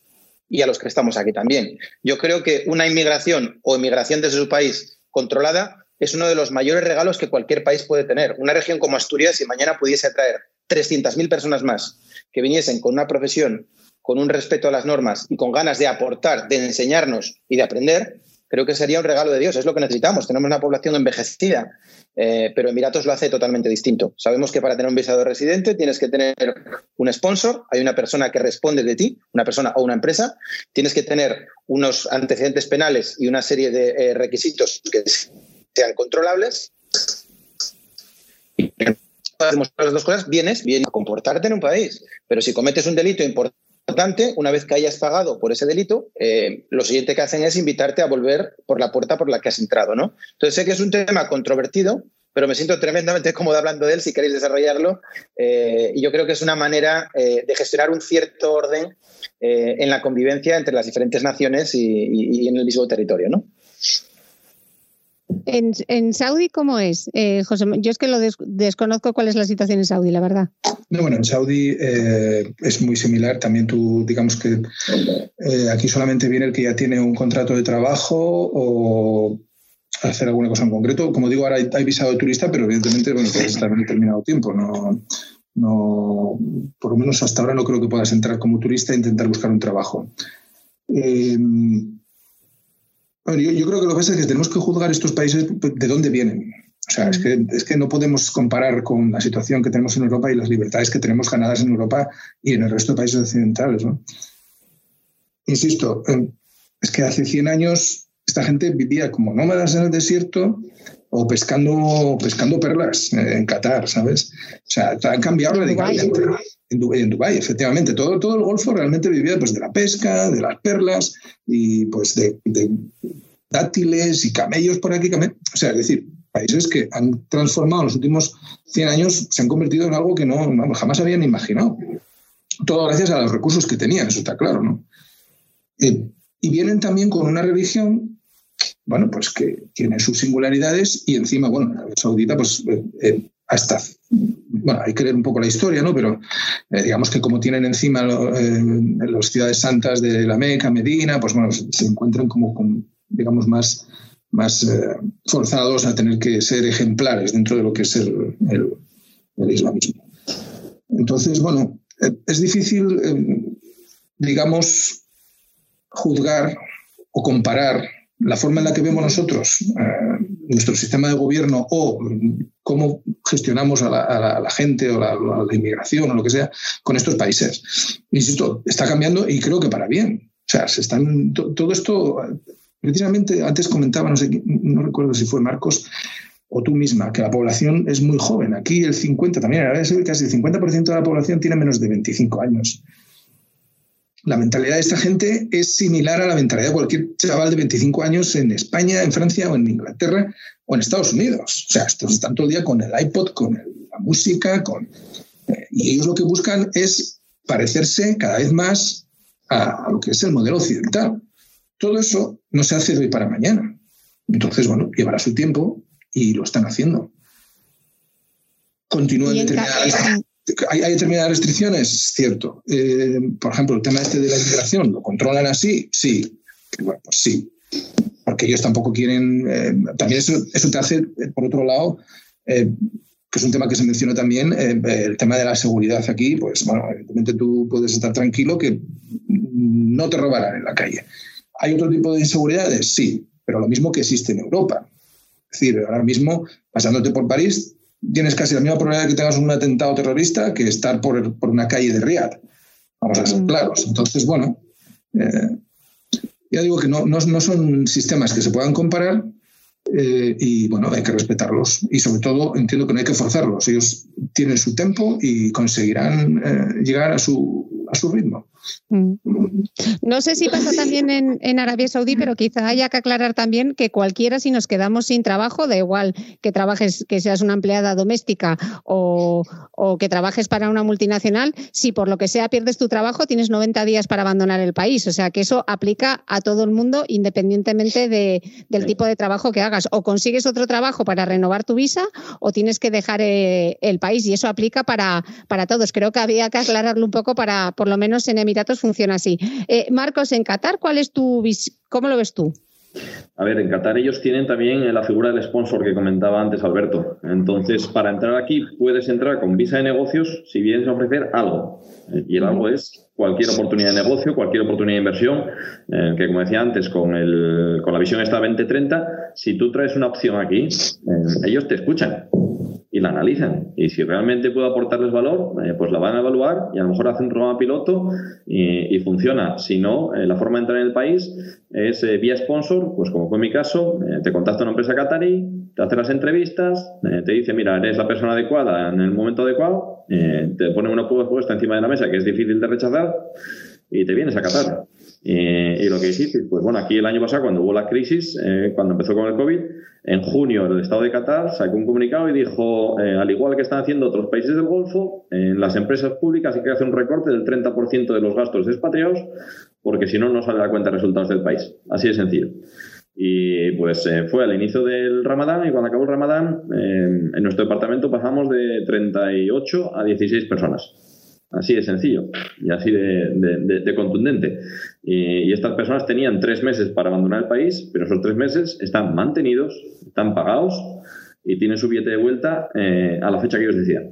y a los que estamos aquí también. Yo creo que una inmigración o inmigración desde su país controlada es uno de los mayores regalos que cualquier país puede tener. Una región como Asturias, si mañana pudiese atraer 300.000 personas más que viniesen con una profesión, con un respeto a las normas y con ganas de aportar, de enseñarnos y de aprender, creo que sería un regalo de Dios. Es lo que necesitamos. Tenemos una población envejecida, eh, pero Emiratos lo hace totalmente distinto. Sabemos que para tener un visado residente tienes que tener un sponsor, hay una persona que responde de ti, una persona o una empresa, tienes que tener unos antecedentes penales y una serie de eh, requisitos que sean controlables demostrar las dos cosas, vienes, vienes a comportarte en un país. Pero si cometes un delito importante, una vez que hayas pagado por ese delito, eh, lo siguiente que hacen es invitarte a volver por la puerta por la que has entrado. ¿no? Entonces sé que es un tema controvertido, pero me siento tremendamente cómodo hablando de él si queréis desarrollarlo. Eh, y yo creo que es una manera eh, de gestionar un cierto orden en la convivencia entre las diferentes naciones y, y en el mismo territorio. ¿no? En, Saudi, ¿cómo es, eh, José? Yo es que lo desconozco cuál es la situación en Saudi, la verdad. No, bueno, en Saudi eh, es muy similar. También tú, digamos que eh, aquí solamente viene el que ya tiene un contrato de trabajo o hacer alguna cosa en concreto. Como digo, ahora hay, visado de turista, pero evidentemente, bueno, puedes estar en determinado tiempo. No, no, por lo menos hasta ahora no creo que puedas entrar como turista e intentar buscar un trabajo. Yo, creo que lo que pasa es que tenemos que juzgar estos países de dónde vienen. O sea, es que, es que no podemos comparar con la situación que tenemos en Europa y las libertades que tenemos ganadas en Europa y en el resto de países occidentales. Insisto, eh, es que hace 100 años esta gente vivía como nómadas en el desierto o pescando, pescando perlas eh, en Qatar, ¿sabes? O sea, han cambiado radicalmente. En Dubái, en Dubái, efectivamente. Todo, todo el Golfo realmente vivía pues, de la pesca, de las perlas y pues de, dátiles y camellos por aquí. O sea, es decir, países que han transformado en los últimos 100 años, se han convertido en algo que no, jamás habían imaginado. Todo gracias a los recursos que tenían, eso está claro, ¿no? Eh, y vienen también con una religión bueno, pues que tiene sus singularidades y encima, bueno, la Saudita, pues eh, eh, hasta, bueno, hay que leer un poco la historia, ¿no? Pero eh, digamos que como tienen encima las ciudades santas de la Meca, Medina, pues bueno, se encuentran como, digamos, más, más forzados a tener que ser ejemplares dentro de lo que es el, el islamismo. Entonces, bueno, es difícil, digamos, juzgar o comparar la forma en la que vemos nosotros eh, nuestro sistema de gobierno o cómo gestionamos a la, gente o la, inmigración o lo que sea con estos países. Insisto, está cambiando y creo que para bien. O sea, se están, todo esto, precisamente antes comentaba, no, sé, no recuerdo si fue Marcos o tú misma, que la población es muy joven. Aquí el 50, también casi el 50% de la población tiene menos de 25 años la mentalidad de esta gente es similar a la mentalidad de cualquier chaval de 25 años en España, en Francia o en Inglaterra o en Estados Unidos. O sea, estos están todo el día con el iPod, con la música, con... Eh, Y ellos lo que buscan es parecerse cada vez más a, lo que es el modelo occidental. Todo eso no se hace de hoy para mañana. Entonces, bueno, llevará su tiempo y lo están haciendo. Continúan determinadas ¿Hay, determinadas restricciones? Cierto. Eh, por ejemplo, el tema este de la inmigración, ¿lo controlan así? Sí. Bueno, pues sí. Porque ellos tampoco quieren. Eh, también eso, te hace, eh, por otro lado, que es un tema que se menciona también, el tema de la seguridad aquí, pues bueno, evidentemente tú puedes estar tranquilo que no te robarán en la calle. ¿Hay otro tipo de inseguridades? Sí, pero lo mismo que existe en Europa. Es decir, ahora mismo, pasándote por París, tienes casi la misma probabilidad de que tengas un atentado terrorista que estar por, por una calle de Riyadh. Vamos a ser mm. claros. Entonces, bueno, eh, ya digo que no, no, no, son sistemas que se puedan comparar eh, y, bueno, hay que respetarlos. Y sobre todo, entiendo que no hay que forzarlos. Ellos tienen su tiempo y conseguirán eh, llegar a su, a su ritmo. Mm. No sé si pasa también en, Arabia Saudí, pero quizá haya que aclarar también que cualquiera, si nos quedamos sin trabajo, da igual que trabajes, que seas una empleada doméstica o, que trabajes para una multinacional, si por lo que sea pierdes tu trabajo, tienes 90 días para abandonar el país. O sea que eso aplica a todo el mundo independientemente del tipo de trabajo que hagas. O consigues otro trabajo para renovar tu visa o tienes que dejar eh, el país. Y eso aplica para, para todos. Creo que había que aclararlo un poco para, por lo menos en Emiratos funciona así. Eh, Marcos, en Qatar, ¿cuál es tu cómo lo ves tú? A ver, en Qatar ellos tienen también la figura del sponsor que comentaba antes Alberto. Entonces, para entrar aquí puedes entrar con visa de negocios si vienes a ofrecer algo. Eh, y el algo es cualquier oportunidad de negocio, cualquier oportunidad de inversión, eh, que como decía antes, con, el, con la visión esta 2030, si tú traes una opción aquí, ellos te escuchan y la analizan. Y si realmente puede aportarles valor, eh, pues la van a evaluar y a lo mejor hacen un programa piloto y, funciona. Si no, eh, la forma de entrar en el país es eh, vía sponsor, pues como fue mi caso, te contacta una empresa qatarí, te hace las entrevistas, te dice, mira, eres la persona adecuada en el momento adecuado, te pone una propuesta encima de la mesa que es difícil de rechazar y te vienes a Qatar. Y lo que hiciste, pues bueno, aquí el año pasado, cuando hubo la crisis, cuando empezó con el COVID, en junio, el Estado de Qatar sacó un comunicado y dijo, eh, al igual que están haciendo otros países del Golfo, en las empresas públicas hay que hacer un recorte del 30% de los gastos expatriados, porque si no, no sale la cuenta de resultados del país. Así de sencillo. Y pues eh, fue al inicio del Ramadán y cuando acabó el Ramadán, eh, en nuestro departamento pasamos de 38 a 16 personas. Así de sencillo y así de, contundente. Y, estas personas tenían tres meses para abandonar el país, pero esos tres meses están mantenidos, están pagados y tienen su billete de vuelta eh, a la fecha que ellos decían.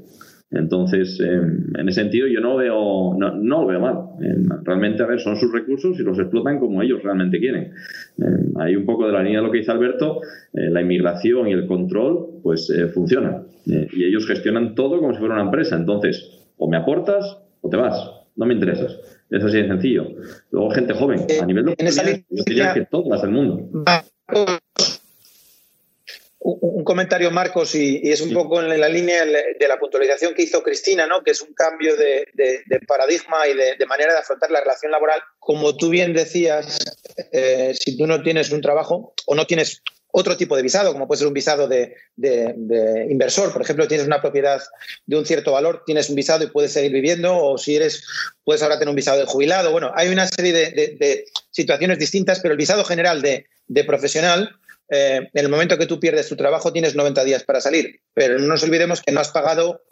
Entonces, em, en ese sentido, yo no veo, no, lo veo mal. Em, realmente, a ver, son sus recursos y los explotan como ellos realmente quieren. Em, hay un poco de la línea de lo que dice Alberto, eh, la inmigración y el control, pues eh, funciona. y ellos gestionan todo como si fuera una empresa. Entonces, o me aportas o te vas. No me interesas. Es así de sencillo. Luego, gente joven, a nivel de yo diría que todas el mundo. Un comentario, Marcos, y, es un poco en la línea de la puntualización que hizo Cristina, ¿no? que es un cambio de, paradigma y de, manera de afrontar la relación laboral. Como tú bien decías, eh, si tú no tienes un trabajo o no tienes otro tipo de visado, como puede ser un visado de, inversor. Por ejemplo, tienes una propiedad de un cierto valor, tienes un visado y puedes seguir viviendo, o si eres, puedes ahora tener un visado de jubilado. Bueno, hay una serie de, situaciones distintas, pero el visado general de, profesional, eh, en el momento que tú pierdes tu trabajo, tienes 90 días para salir. Pero no nos olvidemos que no has pagado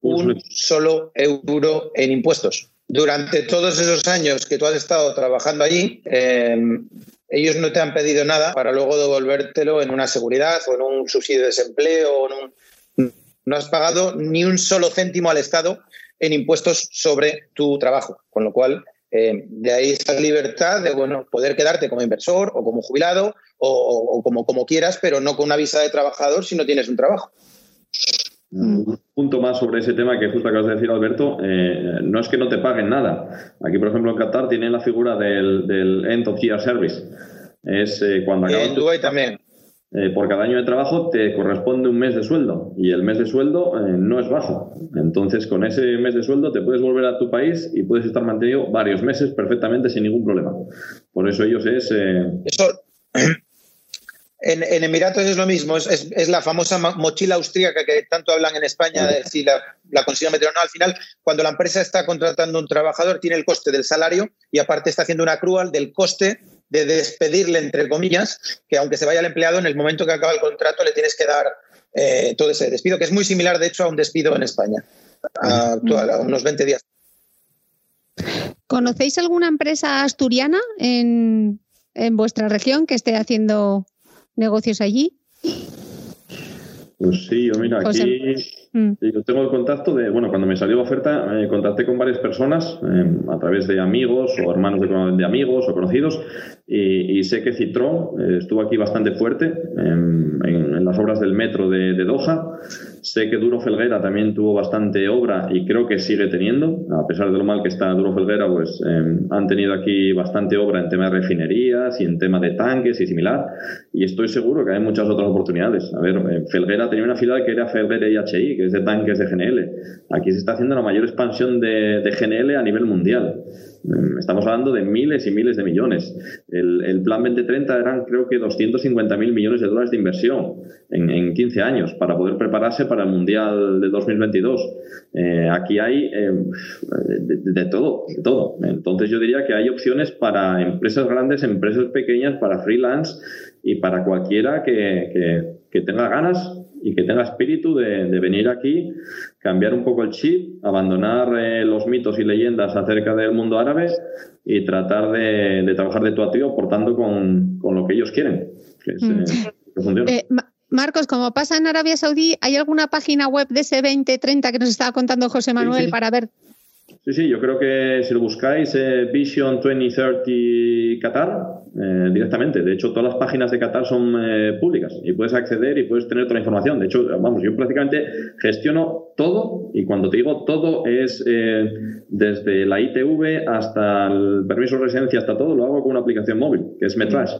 un solo euro en impuestos. Durante todos esos años que tú has estado trabajando allí, eh, ellos no te han pedido nada para luego devolvértelo en una seguridad o en un subsidio de desempleo. O No has pagado ni un solo céntimo al Estado en impuestos sobre tu trabajo, con lo cual eh, de ahí esa libertad de bueno, poder quedarte como inversor o como jubilado o, como, como quieras, pero no con una visa de trabajador si no tienes un trabajo. Un punto más sobre ese tema que justo acabas de decir, Alberto. Eh, no es que no te paguen nada. Aquí, por ejemplo, en Qatar tienen la figura del, End of Year Service. Es eh, cuando acabas. En Dubái también. Eh, por cada año de trabajo te corresponde un mes de sueldo y el mes de sueldo no es bajo. Entonces, con ese mes de sueldo te puedes volver a tu país y puedes estar mantenido varios meses perfectamente sin ningún problema. Por eso ellos es. Eso En, Emiratos es lo mismo, es, la famosa mochila austríaca que tanto hablan en España, de si la, la consigna meter no. Al final, cuando la empresa está contratando un trabajador, tiene el coste del salario y aparte está haciendo una accrual del coste de despedirle, entre comillas, que aunque se vaya el empleado, en el momento que acaba el contrato le tienes que dar eh, todo ese despido, que es muy similar, de hecho, a un despido en España, a, unos 20 días. ¿Conocéis alguna empresa asturiana en vuestra región que esté haciendo negocios allí? Pues sí, yo mira, aquí mm. yo tengo el contacto de, bueno, cuando me salió la oferta, me contacté con varias personas em, a través de amigos o hermanos de, amigos o conocidos y, sé que Citrón eh, estuvo aquí bastante fuerte em, en, las obras del metro de, de Doha Sé que Duro Felguera también tuvo bastante obra y creo que sigue teniendo, a pesar de lo mal que está Duro Felguera, pues em, han tenido aquí bastante obra en tema de refinerías y en tema de tanques y similar. Y estoy seguro que hay muchas otras oportunidades. A ver, eh, Felguera tenía una filial que era Felguera IHI, que es de tanques de GNL. Aquí se está haciendo la mayor expansión de, de GNL a nivel mundial. Mm, estamos hablando de miles y miles de millones. El, plan 2030 eran creo que 250 mil millones de dólares de inversión en, 15 años para poder prepararse para el Mundial de 2022. Eh, aquí hay eh, de, todo, de todo. Entonces yo diría que hay opciones para empresas grandes, empresas pequeñas, para freelance y para cualquiera que, que tenga ganas y que tenga espíritu de, venir aquí, cambiar un poco el chip, abandonar eh, los mitos y leyendas acerca del mundo árabe y tratar de, trabajar de tu a aportando con, lo que ellos quieren. Mm. Eh, eh, Marcos, como pasa en Arabia Saudí, ¿hay alguna página web de ese 2030 que nos estaba contando José Manuel para ver Sí, sí, yo creo que si lo buscáis, eh, Vision 2030 Qatar, eh, directamente. De hecho, todas las páginas de Qatar son eh, públicas y puedes acceder y puedes tener toda la información. De hecho, vamos, yo prácticamente gestiono todo y cuando te digo todo es desde la ITV hasta el permiso de residencia, hasta todo, lo hago con una aplicación móvil, que es Metrash.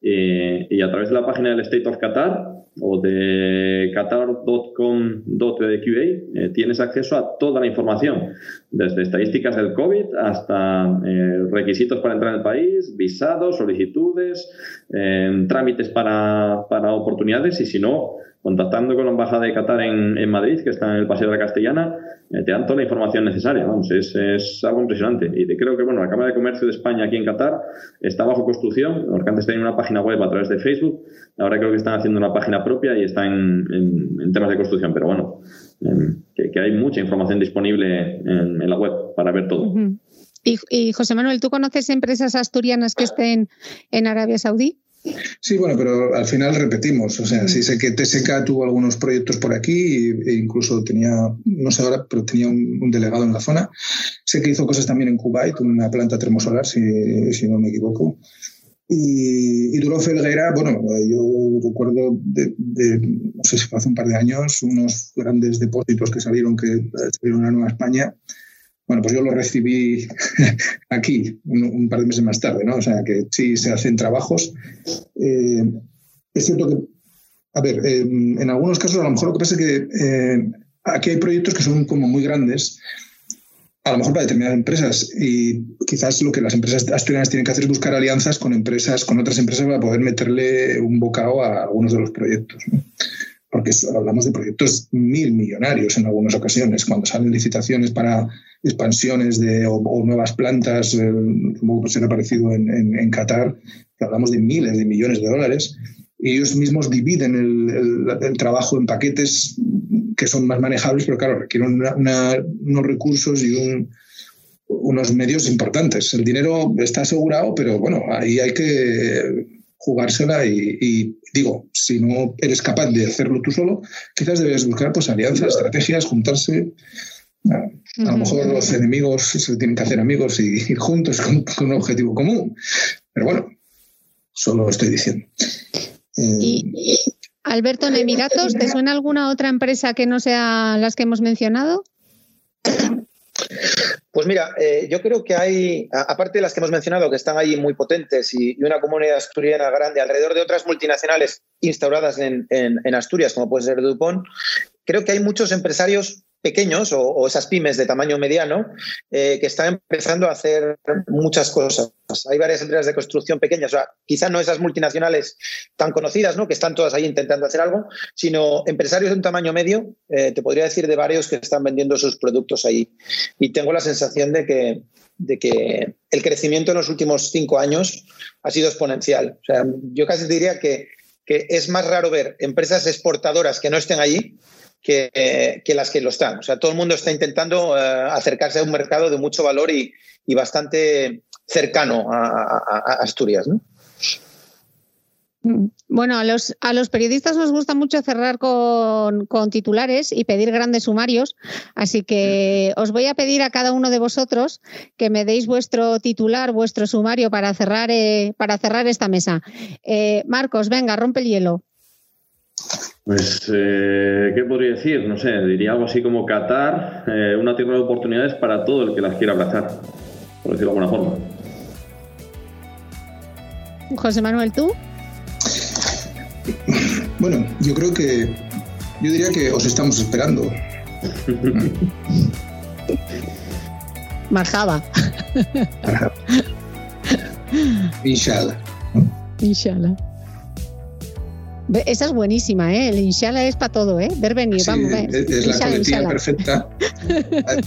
y a través de la página del State of Qatar, o de qatar.com.qa eh, tienes acceso a toda la información, desde estadísticas del COVID hasta eh, requisitos para entrar en el país, visados, solicitudes, eh, trámites para, para, oportunidades y si no, contactando con la Embajada de Qatar en, Madrid, que está en el Paseo de la Castellana, te dan toda la información necesaria. Vamos, es, es, algo impresionante. Y creo que bueno, la Cámara de Comercio de España aquí en Qatar está bajo construcción, porque antes tenían una página web a través de Facebook, ahora creo que están haciendo una página propia y está en, temas de construcción. Pero bueno, em, que, hay mucha información disponible en, en la web para ver todo. y, y José Manuel, ¿tú conoces empresas asturianas que estén en Arabia Saudí? Sí, bueno, pero al final repetimos. O sea, sí sé que TSK tuvo algunos proyectos por aquí e incluso tenía, no sé ahora, pero tenía un, delegado en la zona. Sé que hizo cosas también en Kuwait, una planta termosolar, si, si no me equivoco. Y, y Duro Felguera, bueno, yo recuerdo de, no sé si fue hace un par de años, unos grandes depósitos que salieron, que salieron a Nueva España bueno, pues yo lo recibí aquí un, par de meses más tarde, ¿no? O sea, que sí se hacen trabajos. Eh, es cierto que, a ver, en algunos casos a lo mejor lo que pasa es que eh, aquí hay proyectos que son como muy grandes, a lo mejor para determinadas empresas, y quizás lo que las empresas asturianas tienen que hacer es buscar alianzas con empresas, con otras empresas para poder meterle un bocado a algunos de los proyectos. ¿no? porque hablamos de proyectos mil millonarios en algunas ocasiones, cuando salen licitaciones para expansiones de, o, nuevas plantas, eh, como se ha aparecido en, en, Qatar, que hablamos de miles de millones de dólares, y ellos mismos dividen el, trabajo en paquetes que son más manejables, pero claro, requieren unos recursos y unos medios importantes. El dinero está asegurado, pero bueno, ahí hay que jugársela y, digo, si no eres capaz de hacerlo tú solo, quizás debes buscar pues alianzas, estrategias, juntarse. A, lo mejor los enemigos se tienen que hacer amigos y ir juntos con, un objetivo común. Pero bueno, solo estoy diciendo. y, Alberto, en Emiratos, ¿te suena alguna otra empresa que no sea las que hemos mencionado? Pues mira, eh, yo creo que hay, aparte de las que hemos mencionado, que están ahí muy potentes y, una comunidad asturiana grande alrededor de otras multinacionales instauradas en, Asturias, como puede ser Dupont, creo que hay muchos empresarios pequeños o, esas pymes de tamaño mediano eh, que están empezando a hacer muchas cosas. Hay varias empresas de construcción pequeñas, o sea, quizá no esas multinacionales tan conocidas, ¿no? que están todas ahí intentando hacer algo, sino empresarios de un tamaño medio, eh, te podría decir de varios que están vendiendo sus productos ahí. Y tengo la sensación de que, de que el crecimiento en los últimos cinco años ha sido exponencial. O sea, yo casi diría que, que es más raro ver empresas exportadoras que no estén allí que, las que lo están. O sea, todo el mundo está intentando eh, acercarse a un mercado de mucho valor y, bastante cercano a, Asturias. Mm. Bueno, a los, a los periodistas nos gusta mucho cerrar con, titulares y pedir grandes sumarios, así que os voy a pedir a cada uno de vosotros que me deis vuestro titular, vuestro sumario para cerrar, eh, para cerrar esta mesa. Eh, Marcos, venga, rompe el hielo. Pues, eh, ¿qué podría decir? No sé, diría algo así como Qatar, eh, una tierra de oportunidades para todo el que las quiera abrazar, por decirlo de alguna forma. José Manuel, ¿tú? Bueno, yo creo que, yo diría que os estamos esperando. Marjaba. Inshallah. Inshallah. Esa es buenísima, ¿eh? El inshallah es para todo, ¿eh? Ver venir, vamos, Es, la coletilla perfecta.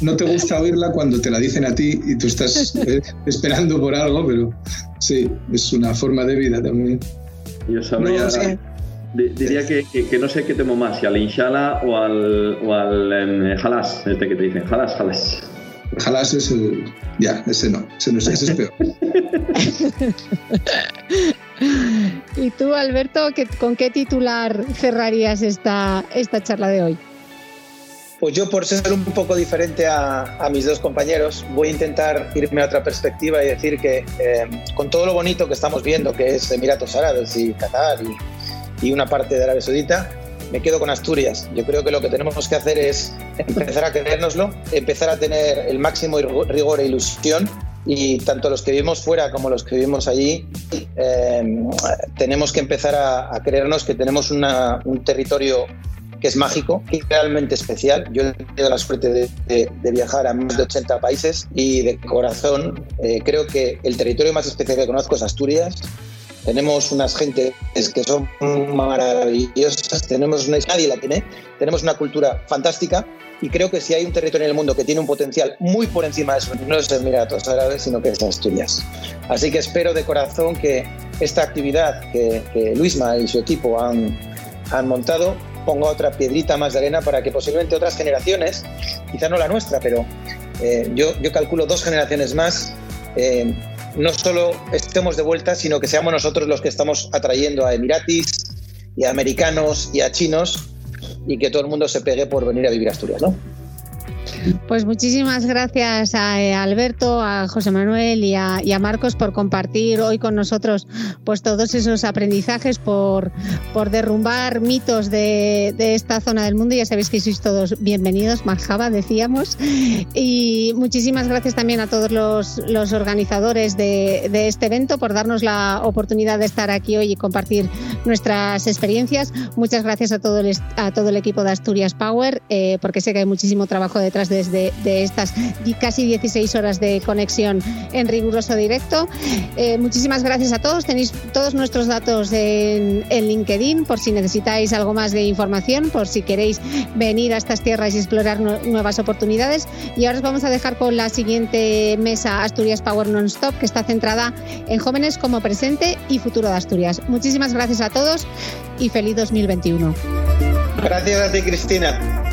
No te gusta oírla cuando te la dicen a ti y tú estás eh, esperando por algo, pero sí, es una forma de vida también. Yo sabría. Diría que, que, no sé qué temo más, si al inshallah o al, o al em, halas, este que te dicen, halas, halas. Halas es el. Ya, ese no, ese no es, ese es peor. ¿Y tú, Alberto, con qué titular cerrarías esta, esta charla de hoy? Pues yo, por ser un poco diferente a, mis dos compañeros, voy a intentar irme a otra perspectiva y decir que eh, con todo lo bonito que estamos viendo, que es Emiratos Árabes y Qatar y, y una parte de Arabia Saudita, me quedo con Asturias. Yo creo que lo que tenemos que hacer es empezar a creérnoslo, empezar a tener el máximo rigor e ilusión y tanto los que vivimos fuera como los que vivimos allí em, tenemos que empezar a, creernos que tenemos un territorio que es mágico, es realmente especial. Yo he tenido la suerte de, viajar a más de 80 países y de corazón eh, creo que el territorio más especial que conozco es Asturias. Tenemos unas gentes que son maravillosas, tenemos una, nadie la tiene, tenemos una cultura fantástica y creo que si hay un territorio en el mundo que tiene un potencial muy por encima de eso, no es Emiratos Árabes, sino que es Asturias. Así que espero de corazón que esta actividad que, Luisma y su equipo han, montado ponga otra piedrita más de arena para que posiblemente otras generaciones, quizá no la nuestra, pero eh, yo, yo calculo dos generaciones más, eh, no solo estemos de vuelta, sino que seamos nosotros los que estamos atrayendo a emiratis y a americanos y a chinos y que todo el mundo se pegue por venir a vivir a Asturias, ¿no? Pues muchísimas gracias a eh, Alberto, a José Manuel y a, Marcos por compartir hoy con nosotros pues todos esos aprendizajes, por, por derrumbar mitos de, esta zona del mundo. Ya sabéis que sois todos bienvenidos, Marjaba, decíamos. Y muchísimas gracias también a todos los, organizadores de, este evento por darnos la oportunidad de estar aquí hoy y compartir nuestras experiencias. Muchas gracias a todo el, a todo el equipo de Asturias Power, eh, porque sé que hay muchísimo trabajo detrás de desde de estas casi 16 horas de conexión en riguroso directo. Eh, muchísimas gracias a todos. Tenéis todos nuestros datos en, LinkedIn por si necesitáis algo más de información, por si queréis venir a estas tierras y explorar nuevas oportunidades. Y ahora os vamos a dejar con la siguiente mesa Asturias Power Non-Stop, que está centrada en jóvenes como presente y futuro de Asturias. Muchísimas gracias a todos y feliz 2021. Gracias a ti, Cristina.